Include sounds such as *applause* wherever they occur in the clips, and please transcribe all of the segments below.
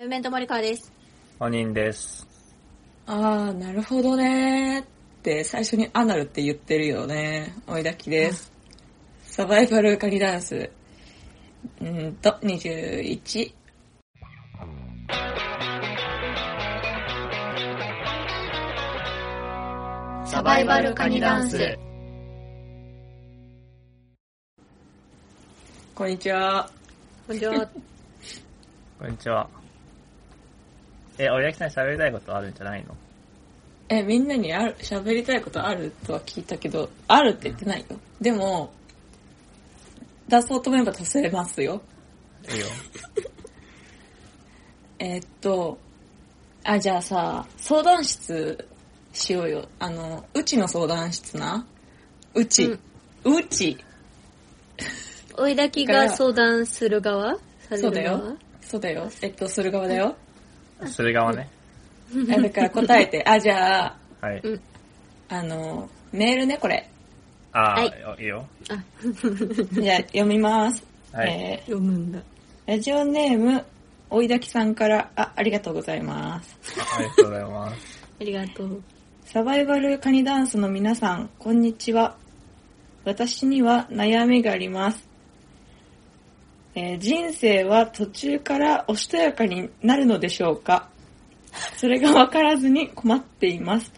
ムーメント森川です。本人です。あー、なるほどねーって最初にアナルって言ってるよね。おいだきです。サバイバルカニダンス。うーんと、21。サバイバルカニダンス。こんにちは。こんにちは。*laughs* こんにちは。え、おやきさん喋りたいことあるんじゃないの？え、みんなにある、喋りたいことあるとは聞いたけど、あるって言ってないよ。でも、出そうと思えば出せますよ。いいよ。*laughs* えーっと、あ、じゃあさ、相談室しようよ。あの、うちの相談室な。うち。うち。追いだきが相談する側？そうだよ。そうだよ。えっと、する側だよ。する側ね。*laughs* あだから答えて。あ、じゃあ、はい。うんあの、メールね、これ。あー、はいいよ。*laughs* じゃあ、読みます。はい。え読むんだ。ーラジオネーム、おいだきさんから、あ、ありがとうございます。ありがとうございます。*laughs* ありがとう。サバイバルカニダンスの皆さん、こんにちは。私には悩みがあります。えー人生は途中からおしとやかになるのでしょうか？それがわからずに困っています。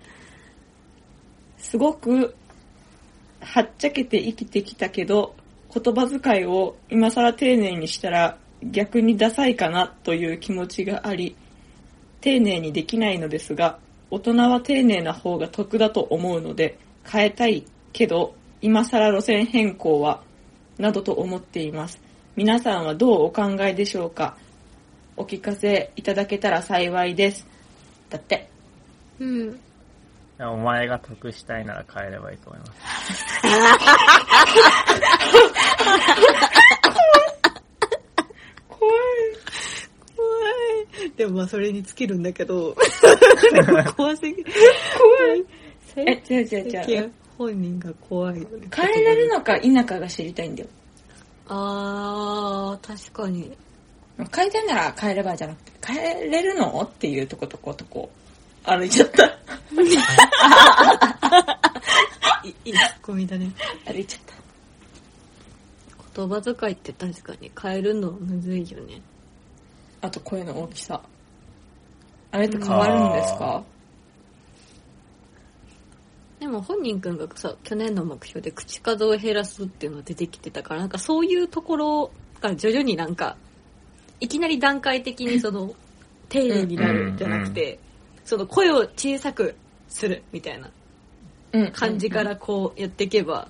すごく、はっちゃけて生きてきたけど、言葉遣いを今更丁寧にしたら逆にダサいかなという気持ちがあり、丁寧にできないのですが、大人は丁寧な方が得だと思うので、変えたいけど、今更路線変更は、などと思っています。皆さんはどうお考えでしょうか？お聞かせいただけたら幸いです。だって。うん。お前が得したいなら変えればいいと思います。怖い。怖い。でもまあそれに尽きるんだけど。*laughs* 怖すぎる。怖い。え、違う違う違う。本人が怖いよね。変えられるのか否かが知りたいんだよ。あー、確かに。変えたいなら変えればじゃなくて、変えれるの？っていうとことことこ、歩いちゃった。*laughs* いいいツッコミだね。歩いちゃった。言葉遣いって確かに変えるのむずいよね。あと声の大きさ。あれって変わるんですか？でも本人くんがさ、去年の目標で口数を減らすっていうのが出てきてたから、なんかそういうところが徐々になんか、いきなり段階的にその、丁寧になるんじゃなくて、その声を小さくするみたいなうん。感じからこうやっていけば、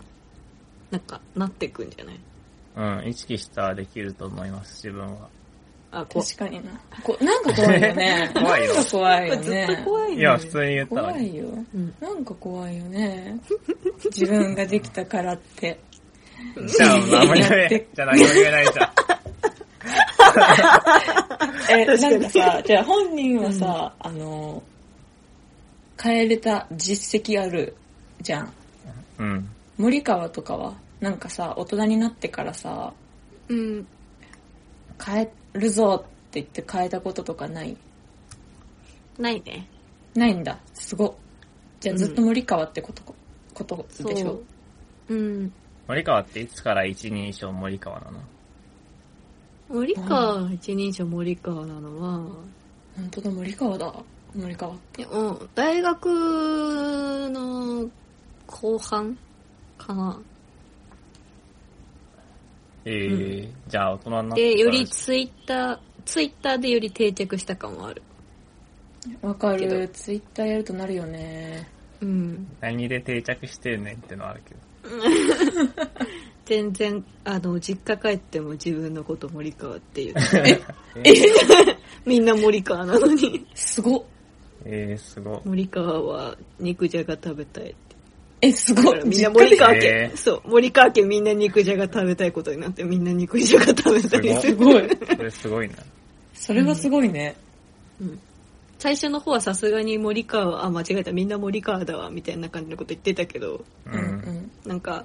なんかなっていくんじゃない？うん、意識したらできると思います、自分は。あ、こ確かにな。こなんか怖いよね。*laughs* 怖いよなんか怖いよずっとね。怖いね。いや、普通に言ったのに。怖いよ。うんなんか怖いよね。自分ができたからって。*laughs* じゃあ、何も言えない。じゃあ何も言えないじゃん。*laughs* え、なんかさ、じゃあ本人はさ、あの、変えれた実績あるじゃん。うん。森川とかは、なんかさ、大人になってからさ、う。うん。変えるぞって言って変えたこととかない？ないね。ないんだ。すごっ。じゃあうんずっと森川ってこと、ことでしょ？そう。うん。森川っていつから一人称森川なの？森川、一人称森川なのは、本当だ、森川だ。森川。でも、大学の後半かな。えー、じゃあ大人になってで、よりツイッター、ツイッターでより定着した感はある。わかける。ツイッターやるとなるよね。うん。何で定着してるねんってのはあるけど。全然、あの、実家帰っても自分のこと森川って言って。*laughs* え *laughs* みんな森川なのに。すごっ。えー、すごい。森川は肉じゃが食べたいって。え、すごい。みんな森川家、えーそう、森川家みんな肉じゃが食べたいことになってみんな肉じゃが食べたりする。すごい。それすごいな。それはすごいね。最初の方はさすがに森川、あ、間違えた、みんな森川だわ、みたいな感じのこと言ってたけど、ううんんなんか、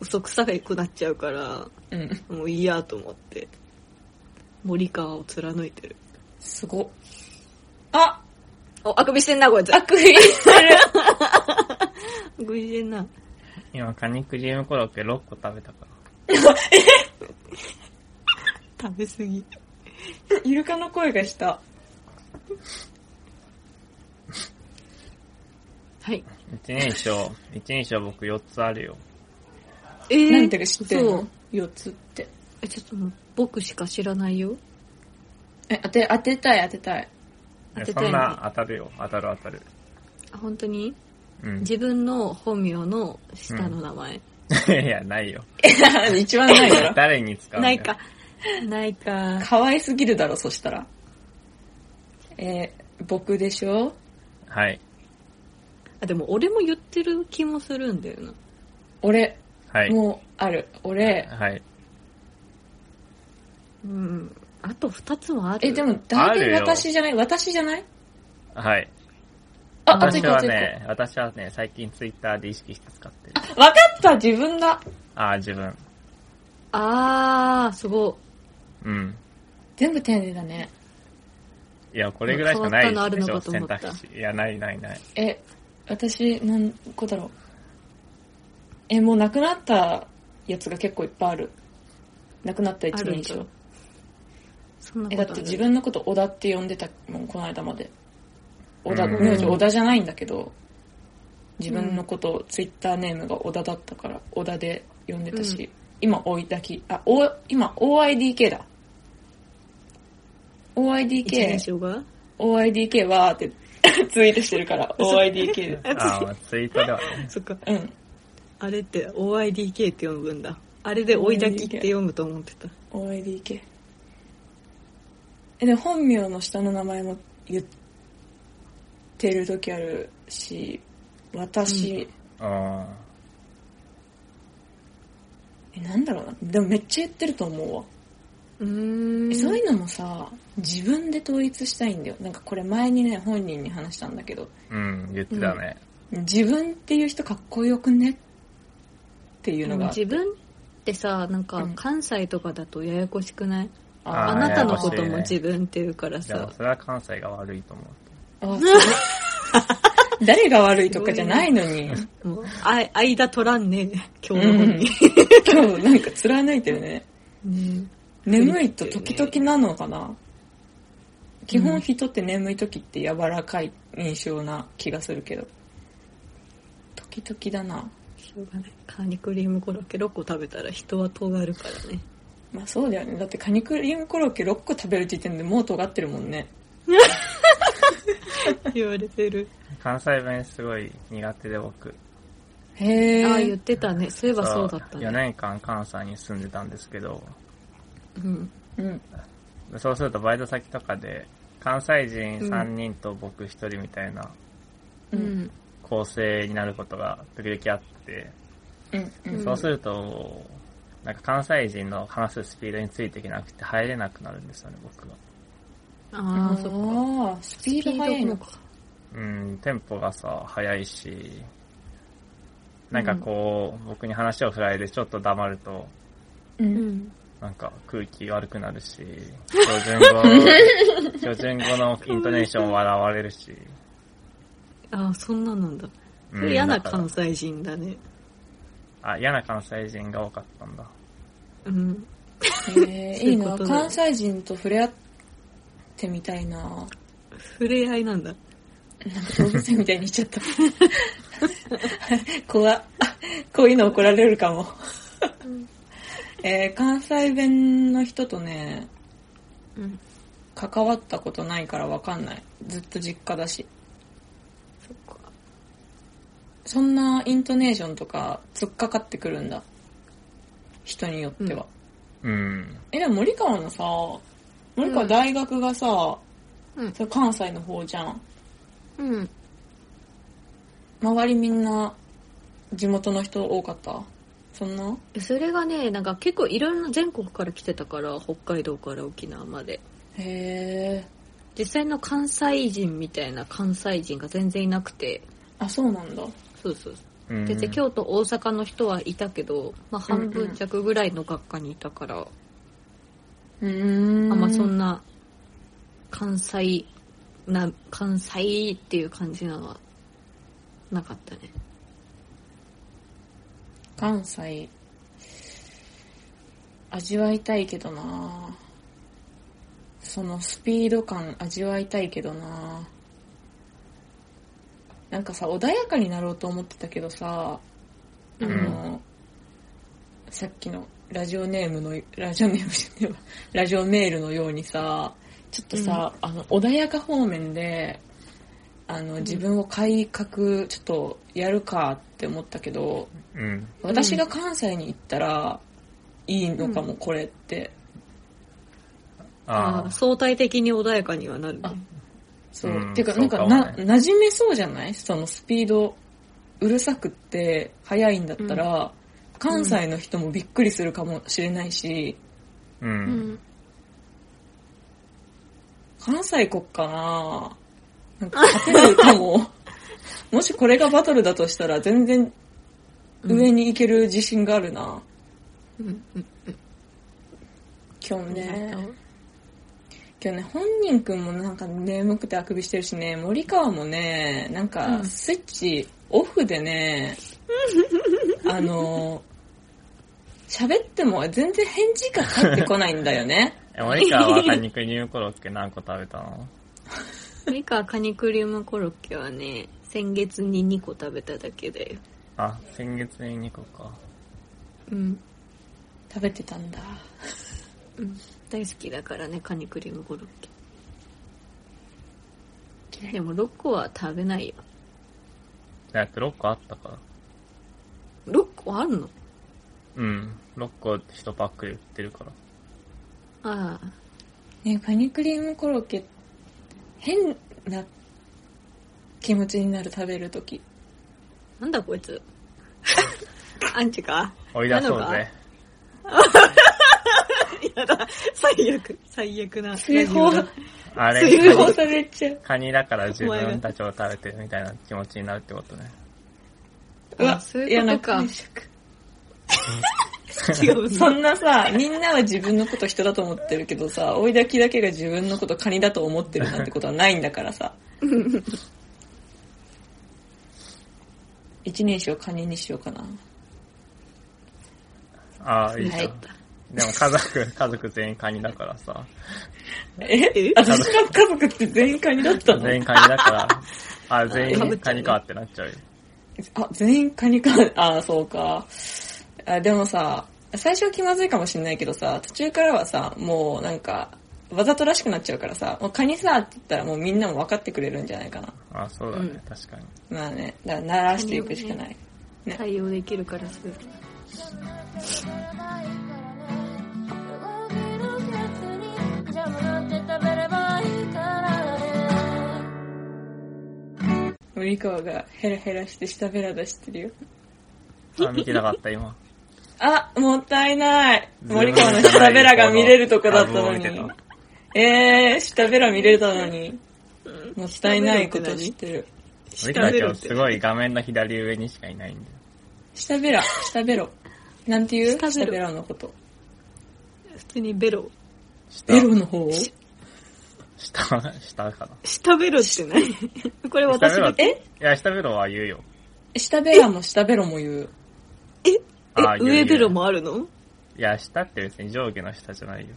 嘘くさくなっちゃうから、うん。うん。もういいやと思って、森川を貫いてる。すご。あお、あくびしてんな、こいつ。あくびしてる。*laughs* あくびしてんな。今、カニクリームコロッケ6個食べたから。*laughs* 食べすぎ。*laughs* イルカの声がした。*laughs* はい。一人称、一人称僕4つあるよ。えなんて知ってるの？そう ?4 つって。え、ちょっともう、僕しか知らないよ。え、当て、当てたい当てたい。当てたいねそんな当たるよ。当たる当たる。あ、本当に？うん。自分の本名の下の名前。*laughs* いや、ないよ。*laughs* 一番ないだろ。*laughs* 誰に使うんだよないか。。ないか。可愛すぎるだろ、そしたら。えー僕でしょ？はい。あ、でも俺も言ってる気もするんだよな。俺、はい。もうある。俺、はい。うん。あと二つもある。え、でも大体あるよ私じゃない？私じゃない？はい。あ、あと私。はね、私はね、最近ツイッターで意識して使ってる。わかった自分だああ、自分。あー、すごうん。全部丁寧だね。いや、これぐらいしかない変わったのあるのでしょ、選かと思った択肢。いや、ないないない。え、私、何個だろう。え、もう亡くなったやつが結構いっぱいある。亡くなった一人称あるんだ。え、だって自分のこと小田って呼んでたもん、この間まで。小田、うん名字小田じゃないんだけど、自分のこと、ツイッターネームが小田だったから、小田で呼んでたし、うん今、追いだき、あ、お今、OIDK だ。一 OIDK 人、称が OIDK はーって *laughs* ツイートしてるから、*laughs* OIDK で。ああ、ツイートではね。*laughs* そっか。うん。あれって OIDK って読むんだ。あれで追いだきって読むと思ってた。OIDK。え、でも本名の下の名前も言ってる時あるし、私、うん。え、なんだろうな。でもめっちゃ言ってると思うわ。うーん。えそういうのもさ、自分で統一したいんだよ。なんかこれ前にね、本人に話したんだけど、うん、言ってたね。自分っていう人かっこよくねっていうのが。自分ってさ、なんかうん関西とかだとややこしくない、あああーなたのことも自分っていうからいやさ、、それは関西が悪いと思う。*laughs* 誰が悪いとかじゃないのに。もう、あ、間取らんね、今日の本に。今日なんか貫いてるね。ね眠いと時々なのかな基本人って眠い時って柔らかい印象な気がするけど。時々だな。しょうがない。カニクリームコロッケ6個食べたら人は尖るからね。まあそうだよね。だってカニクリームコロッケ6個食べる時点でもう尖ってるもんね。*laughs* *laughs* 言われてる。関西弁すごい苦手で僕。へああ、言ーってたね。そういえばそうだった4ね。年間関西に住んでたんですけど、うん。うん。そうするとバイト先とかで、関西人3人と僕1人みたいなう。うんん。構成になることが時々あって、うん。うん。そうすると、なんか関西人の話すスピードについていけなくて入れなくなるんですよね、僕は。ああ、そっか。スピード速いのか。か。うん、テンポがさ、速いし、なんかこう、僕に話を振られてちょっと黙ると、う。うんん。なんか空気悪くなるし、標準語、*laughs* 標準語のイントネーション笑われるし。ああ、そんななんだ。うんそれ嫌な関西人だね。あ、嫌な関西人が多かったんだ。うん。へえ、いいいうことだ関西人と触れ合ってみたいな。触れ合いなんだ。なんか動物園みたいに言っちゃった。怖っこういうの怒られるかも。えー関西弁の人とね、うん。関わったことないからわかんない。ずっと実家だし。そっか。そんなイントネーションとか突っかかってくるんだ。人によっては。うん。え、でも森川のさ、森川大学がさ、うんそれ関西の方じゃん。うん。周りみんな地元の人多かった？そんな？それがね、なんか結構いろんな全国から来てたから、北海道から沖縄まで。へえ。実際の関西人みたいな関西人が全然いなくて、あ、そうなんだ。そうそう。うんで、で京都、大阪の人はいたけど、まあ半分弱ぐらいの学科にいたから、うーん。あんまそんな関西な、関西っていう感じなのはなかったね。関西、味わいたいけどなそのスピード感味わいたいけどななんかさ、穏やかになろうと思ってたけどさ、あの、さっきのラジオネームの、ラジオネームじゃねえわ *laughs* ラジオメールのようにさ、ちょっとさ、あの、穏やか方面で、あの、自分を改革、ちょっとやるかって思ったけど、うん。私が関西に行ったら、いいのかも、これって。ああ相対的に穏やかにはなるね。あそう。うんてか、そなんかもねな、馴染めそうじゃない？そのスピード、うるさくって、速いんだったら、関西の人もびっくりするかもしれないし、あ。う。うんん。関西国かななんか勝てるかも。*laughs* もしこれがバトルだとしたら、全然上に行ける自信があるな。うん。うん。今日ね。今日ね、本人くんもなんか眠くてあくびしてるしね、森川もね、なんうかんスイッチオフでね、*laughs* あの、喋っても全然返事が返ってこないんだよね。*laughs* え、森川はカニクリームコロッケ何個食べたの？*laughs* ミカカニクリームコロッケはね、先月に2個食べただけだよ。あ、先月に2個か。うん。食べてたんだ。うん。大好きだからね、カニクリームコロッケ。でも6個は食べないよ。だって6個あったから。6個あるの？うん。6個1パックで売ってるから。ああ。ね、カニクリームコロッケ、変な気持ちになる食べるとき。なんだこいつ。*laughs* アンチか？追い出そうぜか。やだ。最悪。最悪な。追放、あれ、追放されちゃう。カニだから自分たちを食べてるみたいな気持ちになるってことね。うわあ、そういうことか *laughs* 違う。そんなさ、みんなは自分のこと人だと思ってるけどさ、追いだきだけが自分のことカニだと思ってるなんてことはないんだからさ。*laughs* 一人称カニにしようかな。ああ、いいじゃん。はいでも家族、*laughs* 家族全員カニだからさ。え？え？私の家族って全員カニだったの？全員カニだから、*laughs* あ、全員カニかってなっちゃうよ。あ、全員カニか。あ、そうか。あ、でもさ、最初は気まずいかもしんないけどさ、途中からはさ、もうなんか、わざとらしくなっちゃうからさ、もうカニさって言ったらもうみんなも分かってくれるんじゃないかな。あ、そうだね、うん確かに。まあね、だから鳴らしていくしかない。対応できるからする。森川がヘラヘラして下ベラ出してるよ。あ、見てなかった、今。あ、もったいない。森川の下ベラが見れるとこだったのに。えー、下ベラ見れたのに。もったいないことしてる。森川今日すごい画面の左上にしかいないんだよ。下ベラ、下ベロ。なんていう？下ベロ下ベラのこと。普通にベロ。下ベロの方下、下かな。下ベロって何？*laughs* これ私が下ベロって、え？いや、下ベロは言うよ。下ベラも下ベロも言う。あえ、上ベロもあるの？いや、下って別に上下の下じゃないよ。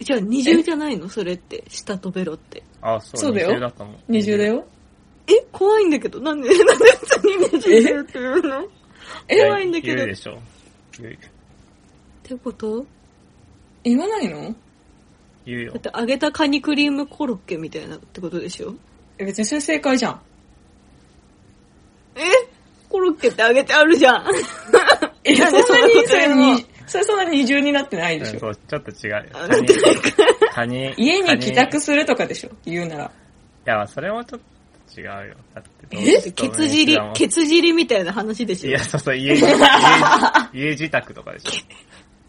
じゃあ二重じゃないの？それって。下とベロって。あ、そう、そうだよ二重だと思う。二重だ。よ。え？怖いんだけど。なんで、*laughs* なんで普通に二重だよって言うの？っえ？怖いんだけど言うでしょ。言うてこと？言わないの？言うよだっ。て揚げたカニクリームコロッケみたいなってことでしょ？え別にそれ正解じゃん。え？コロッケって揚げてあるじゃん。*laughs* え、そんなに、それにに、それそんな二重になってないでしょ。うんそう、ちょっと違うよ。あカニ、カニ、家に帰宅すするとかでしょ言うなら。いや、それもちょっと違うよ。だってどうえしてケツ尻、ケツ尻みたいな話でしょ？いや、そうそう、家、家、*laughs* 家自宅とかでしょ。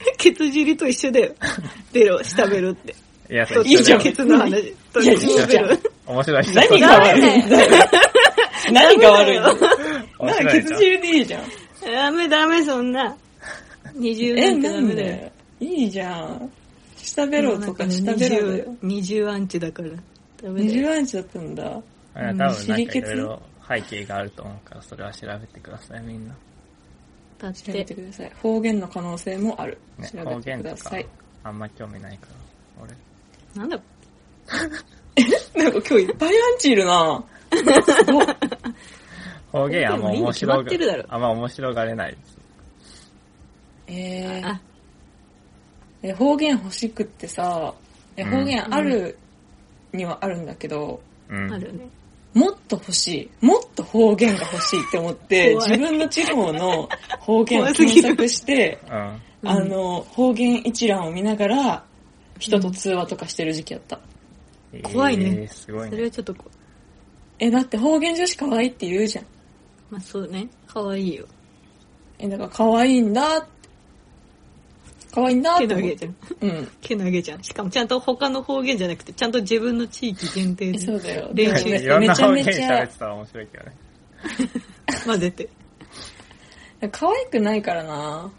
*laughs* ケツ尻と一緒だよ。*laughs* ベロ、下ベロって。いや、そういいじゃんケツの話。といや下ベロ。面白い人。何が悪いんだよ。何が悪いの？面なんかケツ汁でいいじゃん。ダメダメ、そんな。二重なえ、んてダメだよ。で？いいじゃん。下ベロとか下ベロだよ。二重アンチだから。ダメだ二よ重アンチだったんだ。あ多うん分なんかいろいろ背景があると思うから、それは調べてください、みんな。だっ調べてて、ください。方言の可能性もある。ね、調べて方言とかください。、あんま興味ないから、俺。なんだ、*laughs* なんか今日いっぱいアンチいるなすごい方言あんま面白ってるだろが、あんま面白がれないです。えーあ、え方言欲しくってさ、えうん方言あるにはあるんだけど、うん。あるね。もっと欲しい。もっと方言が欲しいって思って、自分の地方の方言を検索して、うん。あの、方言一覧を見ながら、人と通話とかしてる時期やった。怖いねえーすごいそれね。はちょっとこえ、だって方言女子可愛いって言うじゃん。う、まあそうね。可愛いよ。え、だから可愛いんだって。可愛いんだっけて思って。なげじゃん。うん。けなげじゃん。しかもちゃんと他の方言じゃなくて、ちゃんと自分の地域限定えでそうだよ。練習でもいろんめちゃな方言めちゃ喋ってたら面白いけどね。*laughs* 混ぜて。可愛くないからな。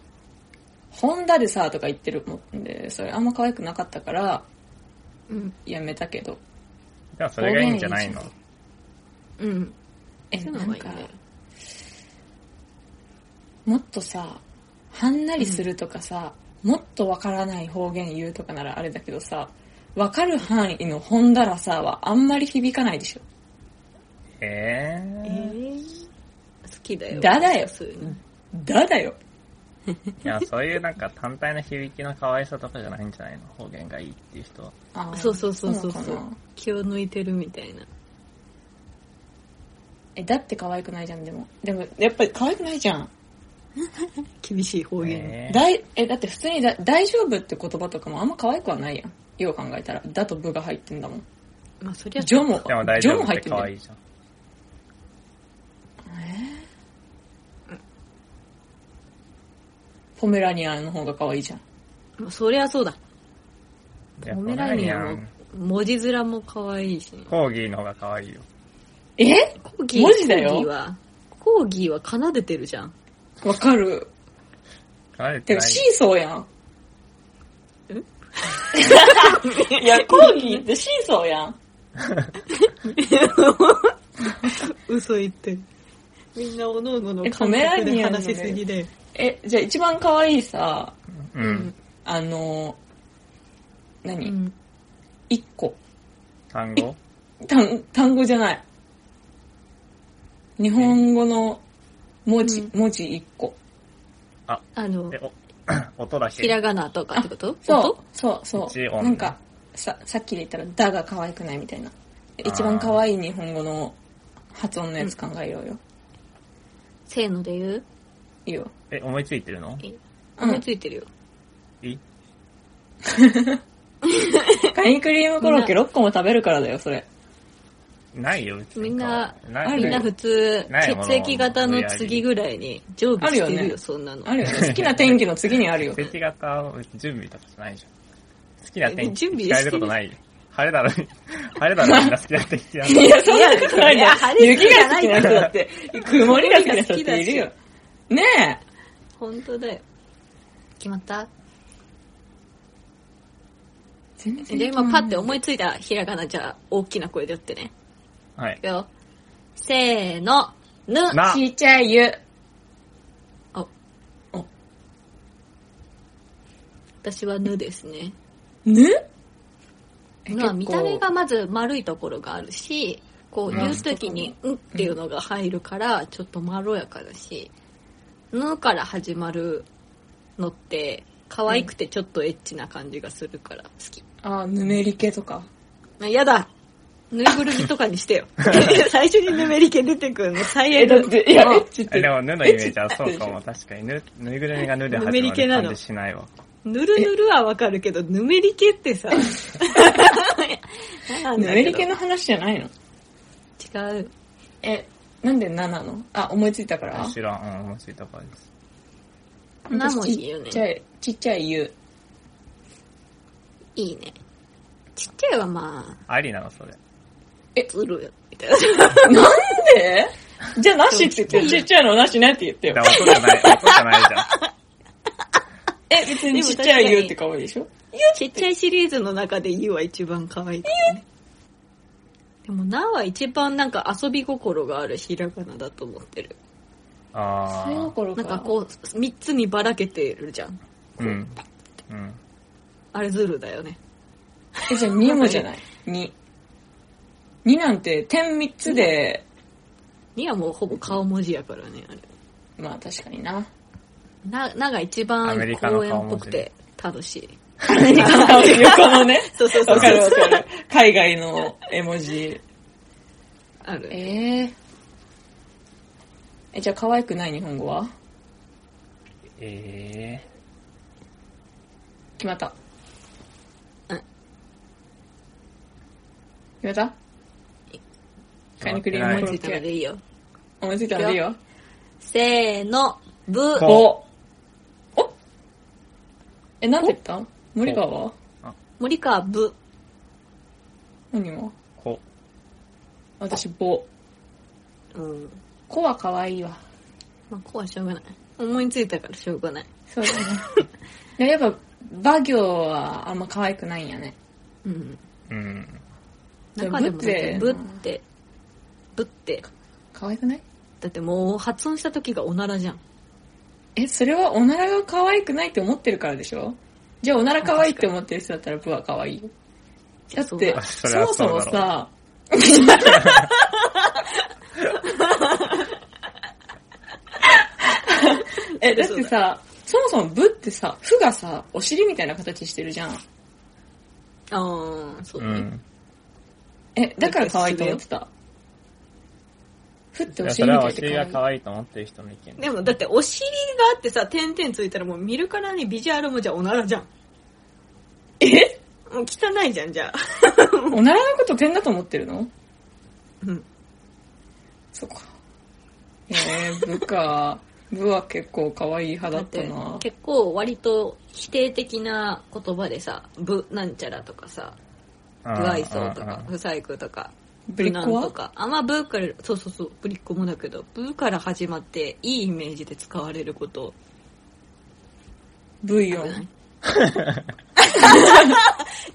ホンダでさとか言ってるもんで、それあんま可愛くなかったから、うん。やめたけど。じゃあそれがいいんじゃないの？方うん。え、なんか。もっとさ、はんなりするとかさ、もっとわからない方言言うとかならあれだけどさ、わかる範囲のホンダラさはあんまり響かないでしょ。ええー。ー、好きだよ。だだよそういうの。だだよ。いや、そういうなんか単体の響きの可愛さとかじゃないんじゃないの？方言がいいっていう人は。あーそうそうそうそうそう。気を抜いてるみたいな。え、だって可愛くないじゃん、でも。でも、やっぱり可愛くないじゃん。*laughs* 厳しい方言。えーだいえ、だって普通にだ大丈夫って言葉とかもあんま可愛くはないやん。よう考えたら。だと部が入ってんだもん。まあそりゃジョも、でも大ジョ丈夫っても入ってんだよ可愛いじゃん。ポメラニアンの方が可愛いじゃん。まあそりゃそうだ。ポメラニアンも文字面も可愛いしね。コーギーの方が可愛いよ。え？コーギー文字だよコーギーは、コーギーは奏でてるじゃん。わかる。てか、可愛いってシーソーやん。え？*laughs* いや、コーギーってシーソーやん。嘘言ってる。みんなおのおののえ感ポメラ覚で話しすぎで。え、じゃあ一番可愛いさ、うん。あの、う何ん。一個。単語？単、単語じゃない。日本語の文字、文字一個。あのえ、、お、*coughs* 音だけ。ひらがなとかってこと？*laughs* そう、そう、そう。なんか、さ、さっきで言ったら、だが可愛くないみたいな。一番可愛い日本語の発音のやつ考えようよ。せーので言う？いいよ。え、思いついてるの？うん思いついてるよ。いい？*laughs* カニクリームコロッケ6個も食べるからだよ、それ。ないよ、みんな、ないみんな普通、血液型の次ぐらいに常備してるよ、あるよねそんなの。あるよね。好きな天気の次にあるよ。血液型を準備とかじゃないじゃん。好きな天気準備聞かれることないよ。晴れだろ、晴れだろみんな好きな天気なんだいや、そんなことないいやな。晴れ雪が好きな人だって、曇りが好きな人だっているよ。ねえ。本当だよ。決まった？全然じゃあ今パッて思いついたひらがなじゃあ大きな声で言ってね。はいいく。よ。せーの、ぬ。な、ちっちゃい湯。あ、お私はぬですね。ぬ？えまあ見た目結がまず丸いところがあるし、こううん言うときに、うんっていうのが入るから、ちょっとまろやかだし、ぬから始まるのって、可愛くてちょっとエッチな感じがするから好き。構あ、ぬめり系とか。あやだぬいぐるみとかにしてよ。*laughs* 最初にぬめり気出てくるの最え、悪。だって、いや、エッチって。えでも、ぬのイメージはそうかも。確かに、ぬ、ぬいぐるみがぬで始まぬめり系なのる感じしないわ。ぬるぬるはわかるけど、ぬめり気ってさ。*laughs* チぬめり系の話じゃないの？違う。え、なんで7なの？あ、思いついたから知らん、うん、思いついたからです。なもいいよねちっちゃい、ちっちゃい湯。いいね。ちっちゃいはまありなの、それ。あ、ずる？よ。みたいな。なんで？じゃあなしって言ってよ。ちっちゃいのなしねって言ってよだ。から音じゃない、音じゃないじゃん。え、別にちっちゃい湯って可愛いでしょ？ちっちゃいシリーズの中でユは一番可愛いからね。でも、なは一番なんか遊び心があるひらがなだと思ってる。あそういう頃か。なんかこう、三つにばらけてるじゃん。う。うん。うん。あれズルだよね。え、じゃあ2もじゃない ?2。2なんて点3つで、にはもうほぼ顔文字やからね、あれ。まあ確かにな。な、なが一番アメリカの公園っぽくて楽しい。横のね。*laughs* そうそうわかるわかる。海外の絵文字。ある。えー。え、じゃあ可愛くない日本語は？え決まった。うん決めた？カニクリーム思いついたらコロッケ。でいいよ。思いついたらでいいよ。せーの、ブ。こおおえ、なんて言った？森川は？森川ブ。何はー、こ、私、ボ。うん。子は可愛いわ。まあ、ここはしょうがない。思いついたからしょうがない。そうだね。*laughs* でやっぱ、バ行はあんま可愛くないんやね。うん。うん。中でもだってブっブってて、ブって、可愛くない？だってもう発音した時がおならじゃん。え、それはおならが可愛くないって思ってるからでしょ？じゃあおなら可愛いって思ってる人だったらブは可愛いよ。だって、そもそもさ、え、だってさ、そもそもブってさ、フがさ、お尻みたいな形してるじゃん。ああ、そうね。うん。え、だから可愛いと思ってた？フってお尻みれはおいで可愛い。が可愛いと思ってる人の意見。でもだってお尻があってさ、点々ついたらもう見るからにビジュアルもじゃあおならじゃん。え？もう汚いじゃん、じゃあ。*laughs* おならのこと点だと思ってるの？うん。そっか。えー、部か。部は結構可愛い派だだったな。結構割と否定的な言葉でさ、ブなんちゃらとかさ、うん、不愛想とか、うん不細工とか、ぶりっ子は？無難とか。あんまブーから、そうそうそう、ぶりっ子もだけど、ブーから始まっていいイメージで使われることブイヨン。ない？*laughs*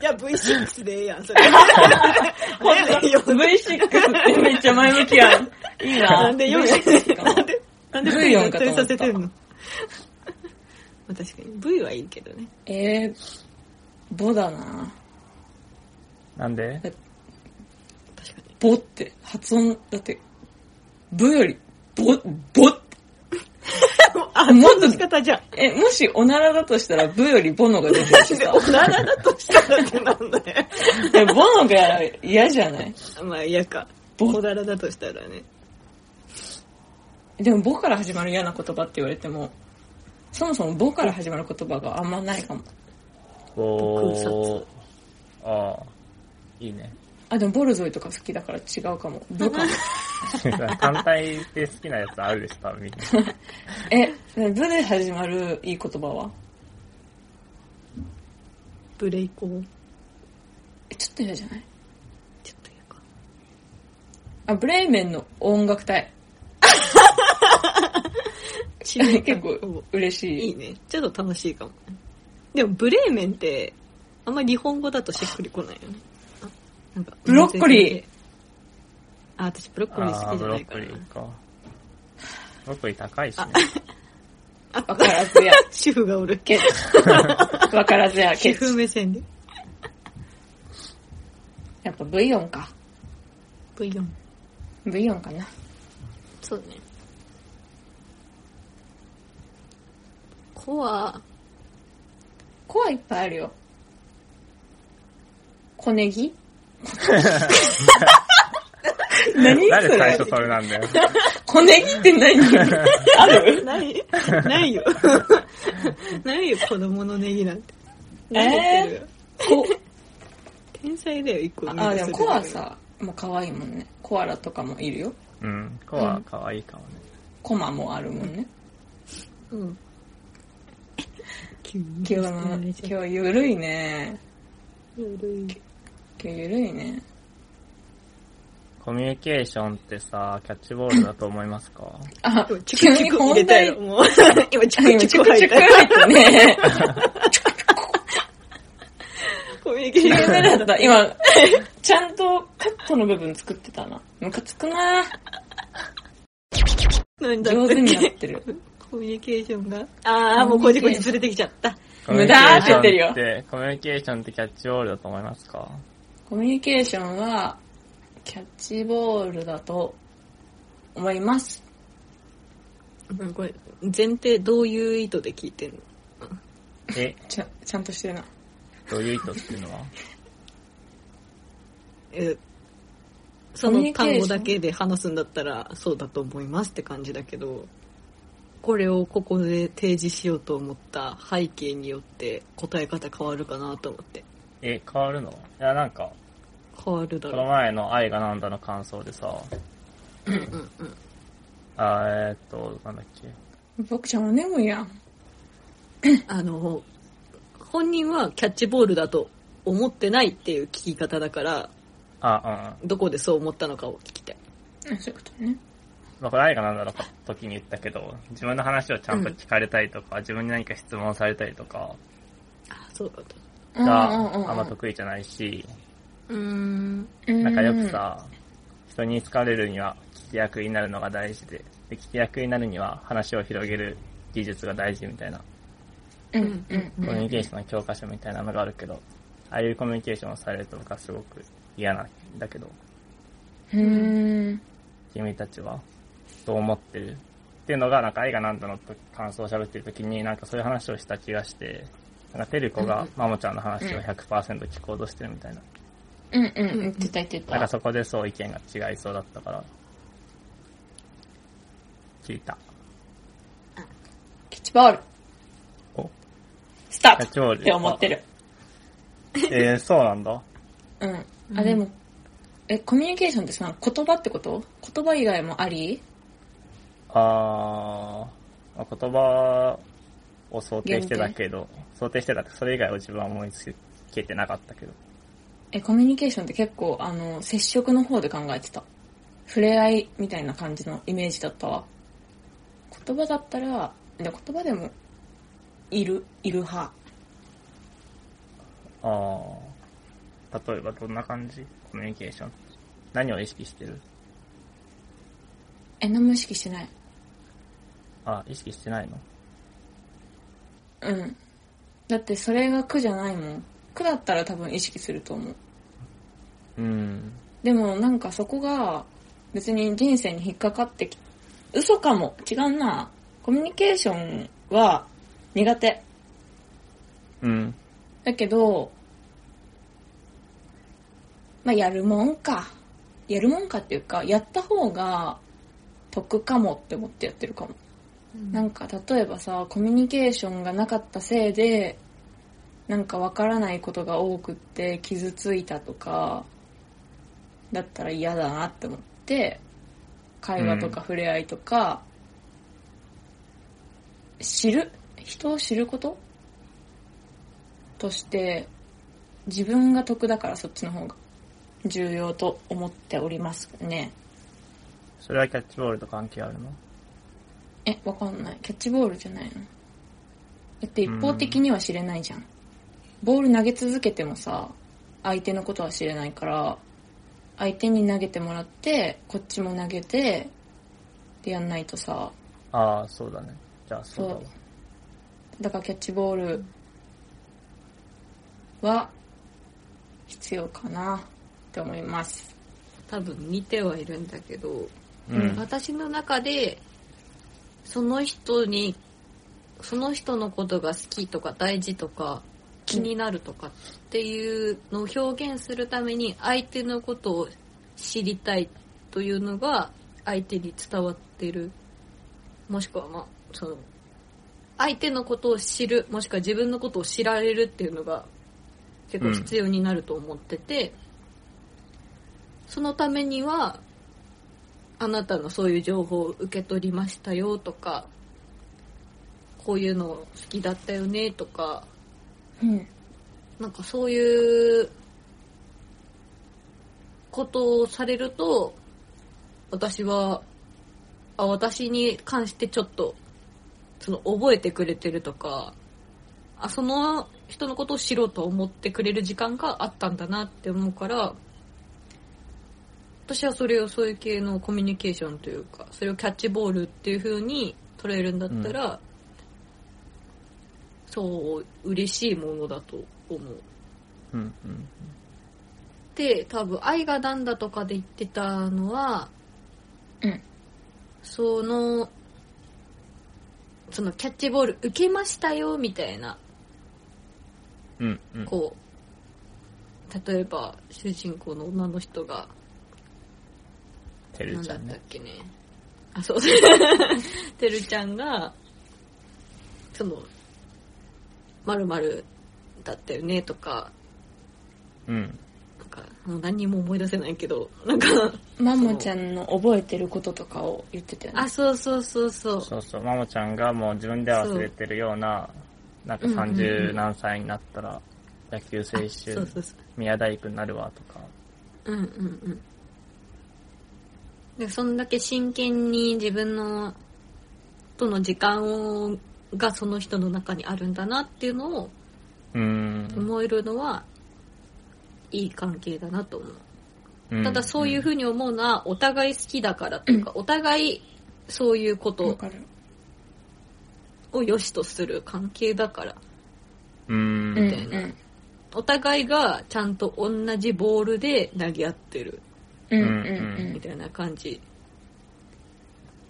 いや、V6 でええやん、それ。*laughs* なんでよ V6 ってめっちゃ前向きやん。いいな。*laughs* なんでよ V6 か？もなんで、なんで V 音かと思ったさせてんのまあ確かに。V はいいけどね。えー、ボだな。なんで？ボって発音、だって、ブより、ボ、ボって。あ、もっとじゃん。え、もしおならだとしたらブよりボのが出てるしさ。*laughs* おならだとしたらってなんだよ。*laughs* え、ボのが嫌じゃない？まあ嫌か。ボおならだとしたらね。でも、ボから始まる嫌な言葉って言われても、そもそもボから始まる言葉があんまないかも。こう、ああ、いいね。あ、でもボルゾイとか好きだから違うかも。ブかも。*laughs* 単体で好きなやつあるでしょ、多分みんな。*laughs* え、ブで始まるいい言葉は？ブレイコー。え、ちょっと嫌じゃない？ちょっと嫌か。あ、ブレイメンの音楽隊。*laughs* 結構嬉しい。いいね。ちょっと楽しいかも。でも、ブレーメンって、あんまり日本語だとしっくりこないよね。ブロッコリー。あ、私ブロッコリー好きじブロッゃないからな。コリーか。ブロッコリー高いしね。あ、わからずや。*laughs* 主婦がおる。け *laughs* わからずや、主け婦目線で。やっぱ V4 か。V4。V4 かな。そうね。コア、コはいっぱいあるよ。小ネギ何なんでそれ最初それなんだよ。小ネギって何？ある？ない、ないよ。ないよ、子供のネギなんて。えー？こ天才だよ、一個あ、でもコア。さ、もう可愛いもんね。コアラとかもいるよ。うん、コア可愛いかもね。コマもあるもんね。うん。急に今日の、今日ゆるいね。ゆるい今日ゆるいね。コミュニケーションってさ、キャッチボールだと思いますか？あ、今チュクチュク入れたよ、もう。*laughs* 今チクチクチュクュク入ったね。ミュニケーション。だった。今、*laughs* ちゃんとカットの部分作ってたな。ムカつくな上手にやけってる。コミュニケーションが。ああ、もうこじこじずれてきちゃった。無駄って言ってるよコミュニケーションってコミュニケーションってキャッチボールだと思いますか？コミュニケーションは、キャッチボールだと思います。うんこれ、前提どういう意図で聞いてんの？え、ちゃ、ちゃんとしてるな。どういう意図っていうのは？えその単語だけで話すんだったらそうだと思いますって感じだけどこれをここで提示しようと思った背景によって答え方変わるかなと思って。え、変わるの？いや、なんか、変わるだこのろ前の愛がなんだの感想でさ、ううんうんうんあーえーっと、なんだっけ。僕ちゃんお眠いやん。*coughs* あの本人はキャッチボールだと思ってないっていう聞き方だからあ、うん。どこでそう思ったのかを聞きたいあそういうことね。まあ、これ愛がなんだろうか時に言ったけど、自分の話をちゃんと聞かれたりとか、自分に何か質問されたりとかあそうだとうんがうんうんうんあんま得意じゃないし、うーんなんかよく、さ、人に好かれるには聞き役になるのが大事で、で聞き役になるには話を広げる技術が大事みたいな、うんうんうんコミュニケーションの教科書みたいなのがあるけど、ああいうコミュニケーションをされると僕はすごく嫌なんだけど、うーん。君たちはどう思ってるっていうのが、なんか愛がなんだのと感想を喋ってる時に、なんかそういう話をした気がして、なんかテルコがマモちゃんの話を100%聞こうとしてるみたいな。うんうんうん。言ってた言ってた。なんかそこでそう意見が違いそうだったから、聞いた。キャッチボール。おスタートキャッチボールって思ってる。えー、*laughs* そうなんだ。うん。あ、でも、え、コミュニケーションってさ、言葉ってこと？言葉以外もあり？あー、まあ言葉を想定してたけど、想定してたってそれ以外は自分は思いつけてなかったけど。え、コミュニケーションって結構、あの、接触の方で考えてた。触れ合いみたいな感じのイメージだったわ。言葉だったら、で言葉でも、いる、いる派。あー、例えばどんな感じ？コミュニケーション。何を意識してる？え、何も意識してない。あ、意識してないの？うん。だってそれが苦じゃないもん。苦だったら多分意識すると思う。うん。でもなんかそこが別に人生に引っかかってき、嘘かも。違うな。コミュニケーションは苦手。うん。だけど、まあやるもんか。やるもんかっていうか、やった方が得かもって思ってやってるかも。なんか例えばさ、コミュニケーションがなかったせいで、なんかわからないことが多くって傷ついたとか、だったら嫌だなって思って、会話とか触れ合いとか、知る、人を知ること？として、自分が得だからそっちの方が重要と思っておりますね。それはキャッチボールと関係あるの？え、わかんない。キャッチボールじゃないのだって一方的には知れないじゃん。ボール投げ続けてもさ、相手のことは知れないから、相手に投げてもらって、こっちも投げて、でやんないとさ、ああ、そうだね。じゃあそうだわ。だからキャッチボールは必要かなって思います。多分似てはいるんだけど、うん。私の中でその人にその人のことが好きとか大事とか気になるとかっていうのを表現するために相手のことを知りたいというのが相手に伝わってる。もしくはまあその相手のことを知るもしくは自分のことを知られるっていうのが結構必要になると思ってて、そのためにはあなたのそういう情報を受け取りましたよとか、こういうの好きだったよねとか、うん。なんかそういうことをされると、私は、あ、私に関してちょっと、その覚えてくれてるとか、あ、その人のことを知ろうと思ってくれる時間があったんだなって思うから、私はそれをそういう系のコミュニケーションというか、それをキャッチボールっていう風に捉えるんだったら、そう、嬉しいものだと思う。うんうん。で、多分、愛がなんだとかで言ってたのは、うん。その、そのキャッチボール受けましたよ、みたいな、うんうん。こう、例えば、主人公の女の人が、てるちゃんね。ったっけね。あ、そう。*laughs* てるちゃんが、その、まるまるだったよね、とか、うん。なんか、もう何にも思い出せないけど、なんか、マモちゃんの覚えてることとかを言ってたよね。あ、そうそうそうそう。そうそう、マモちゃんがもう自分では忘れてるような、なんかうんうんうん30何歳になったら、野球選手、そうそうそう。宮大工になるわとか。うんうんうん。で、そんだけ真剣に自分の、との時間を、がその人の中にあるんだなっていうのを。思えるのは、いい関係だなと思う。うんただそういうふうに思うのは、お互い好きだからというか、お互いそういうこと。を良しとする関係だから、みたいなお互いがちゃんと同じボールで投げ合ってる。うん。うんうんみたいな感じ。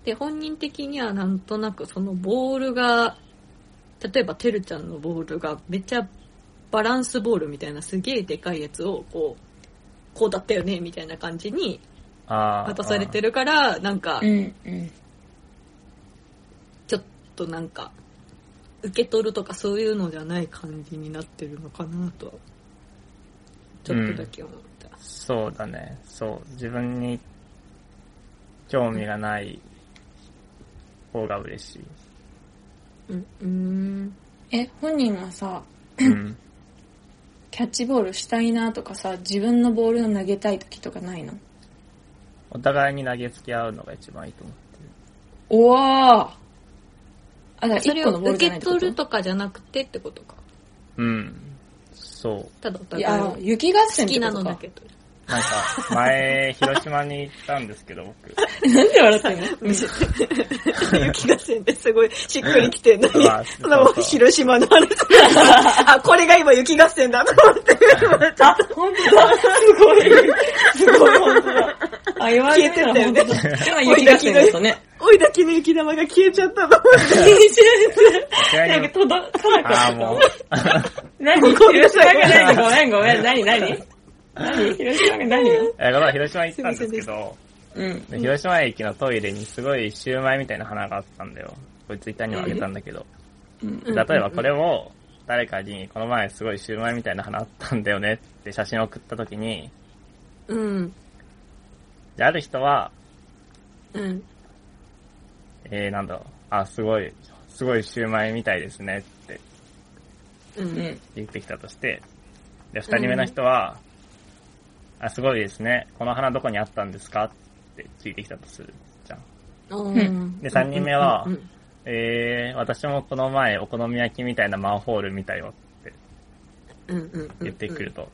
で、本人的にはなんとなくそのボールが、例えばてるちゃんのボールがめっちゃバランスボールみたいなすげえでかいやつをこう、こうだったよねみたいな感じに。渡されてるから、なんかう、ん。うん。ちょっとなんか、受け取るとかそういうのじゃない感じになってるのかなとは、ちょっとだけ思った。そうだね。そう。自分に興味がない方が嬉しい。うん、うーん。え、本人はさ、うん。*laughs* キャッチボールしたいなとかさ、自分のボールを投げたい時とかないの？お互いに投げつけ合うのが一番いいと思ってる。おわーあ、だからそれを一個のボールじゃ受けないってこと？取るとかじゃなくてってことか。うん。そう。ただお互いいやを、雪合戦好き。なのだけど。なんか、前、広島に行ったんですけど、僕。なんで笑ってんの？雪合戦ですごいしっくりきてんのに、まあそのもう広島の話。*laughs* あ、これが今雪合戦だと思って。あ、本当だ。すごい。すごい、本当だ。あ、言われてたら本当だ。今雪合戦だったね。追いだきの雪玉が消えちゃったの。*laughs* なんか、とど、かなかああ、もう。*laughs* 何？ごめんなさい広島が何ごめんごめん。何何？何 *laughs* 広島が何よえ、この広島行ったんですけど、うん。で広島駅のトイレにすごいシューマイみたいな花があったんだよ。これツイッターにもあげたんだけど。うん例えばこれを誰かにこの前すごいシューマイみたいな花あったんだよねって写真を送った時に、うん。で、ある人は、うん。えー、なんだろう、あ、すごい、すごいシューマイみたいですねってう。うんん。言ってきたとして、で、二人目の人は、あ、すごいですね。この花どこにあったんですか？って聞いてきたとするじゃん。うんで三人目はえー、私もこの前お好み焼きみたいなマンホール見たよって言ってくると。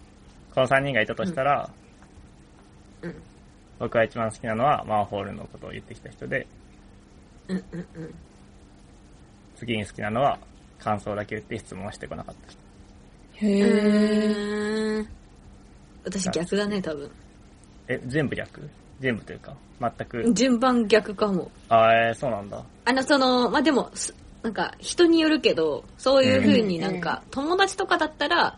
この三人がいたとしたら、うん僕が一番好きなのはマンホールのことを言ってきた人で、うんうんうん次に好きなのは感想だけ言って質問をしてこなかった人。へうー。私逆だね、多分。え、全部逆？全部というか、全く？順番逆かも。あー、えー、そうなんだ。あの、その、まあ、でも、すなんか、人によるけど、そういう風になんか、友達とかだったら、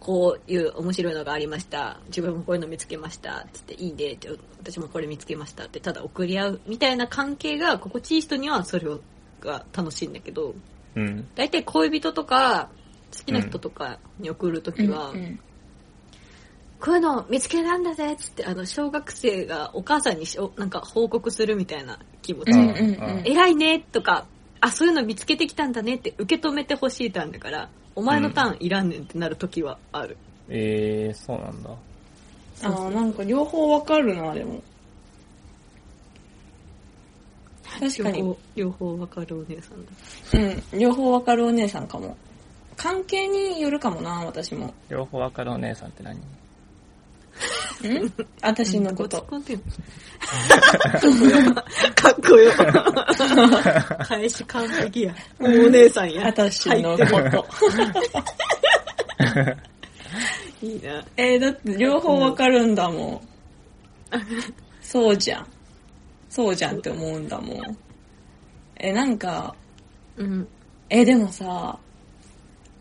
こういう面白いのがありました。自分もこういうの見つけました。つって、いいね私もこれ見つけましたって、ただ送り合うみたいな関係が心地いい人にはそれが楽しいんだけど、うん。大体恋人とか、好きな人とかに送るときは、うんこういうの見つけたんだぜっつって、あの、小学生がお母さんにしょなんか報告するみたいな気持ち。うんうんうん偉いねとか、あ、そういうの見つけてきたんだねって受け止めてほしいターンだから、お前のターンいらんねんってなる時はある。えー、そうなんだ。あーなんか両方わかるな、でも。確かに。両方、両方わかるお姉さんだ。うん。両方わかるお姉さんかも。関係によるかもな、私も。両方わかるお姉さんって何？ん *laughs* 私のこと。かっこよ。返し完璧や。もうお姉さんや。私のこと。*laughs* いいな。えー、だって両方わかるんだもん。そうじゃん。そうじゃんって思うんだもん。え、なんか、うん。え、でもさ、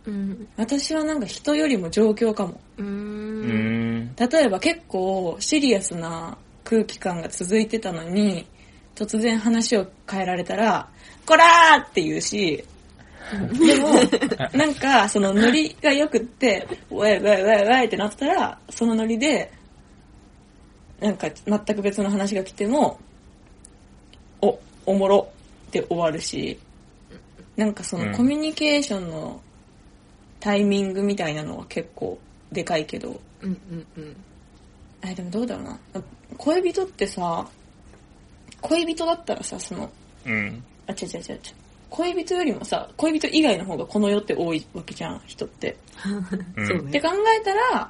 うん。私はなんか人よりも状況かも。うんん。例えば結構シリアスな空気感が続いてたのに、突然話を変えられたら、こらーって言うし、でも、*laughs* なんか、そのノリが良くって、ウェイウェイウェイウェイってなったら、そのノリで、なんか全く別の話が来ても、お、おもろって終わるし、なんかそうんのコミュニケーションのタイミングみたいなのは結構でかいけど、うんうんうん。え、でもどうだろうな。恋人ってさ、恋人だったらさ、その、うん。あ、違う違う違う。恋人よりもさ、恋人以外の方がこの世って多いわけじゃん、人って。うんそうね。って考えたら、っ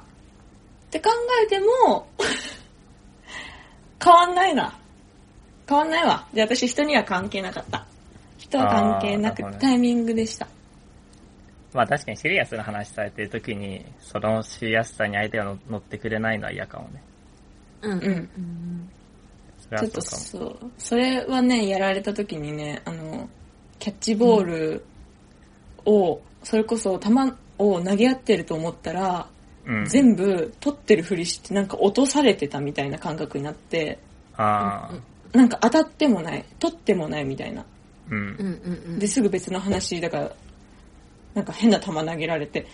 て考えても、*laughs* 変わんないな。変わんないわ。で、私人には関係なかった。人は関係なくねタイミングでした。まあ確かにシリアスな話されてる時に、そのシリアスさに相手が乗乗ってくれないのは嫌かもね。うんうんん。それちょっとはそうかも。そう。それはね、やられた時にね、あの、キャッチボールを、それこそ球を投げ合ってると思ったら、うん。全部取ってるふりしてなんか落とされてたみたいな感覚になって、ああ、なんか当たってもない、取ってもないみたいな。うん。うんうんうん。で、すぐ別の話、だから、なんか変な球投げられて、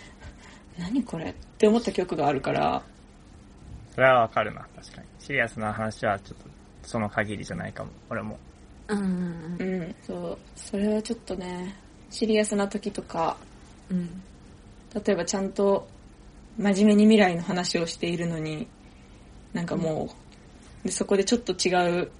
何これって思った記憶があるから、それはわかるな、確かに。シリアスな話はちょっと、その限りじゃないかも。俺も。うんうんう。ん、そう、それはちょっとね、シリアスな時とか、うん。例えばちゃんと真面目に未来の話をしているのに、なんかもう、でそこでちょっと違う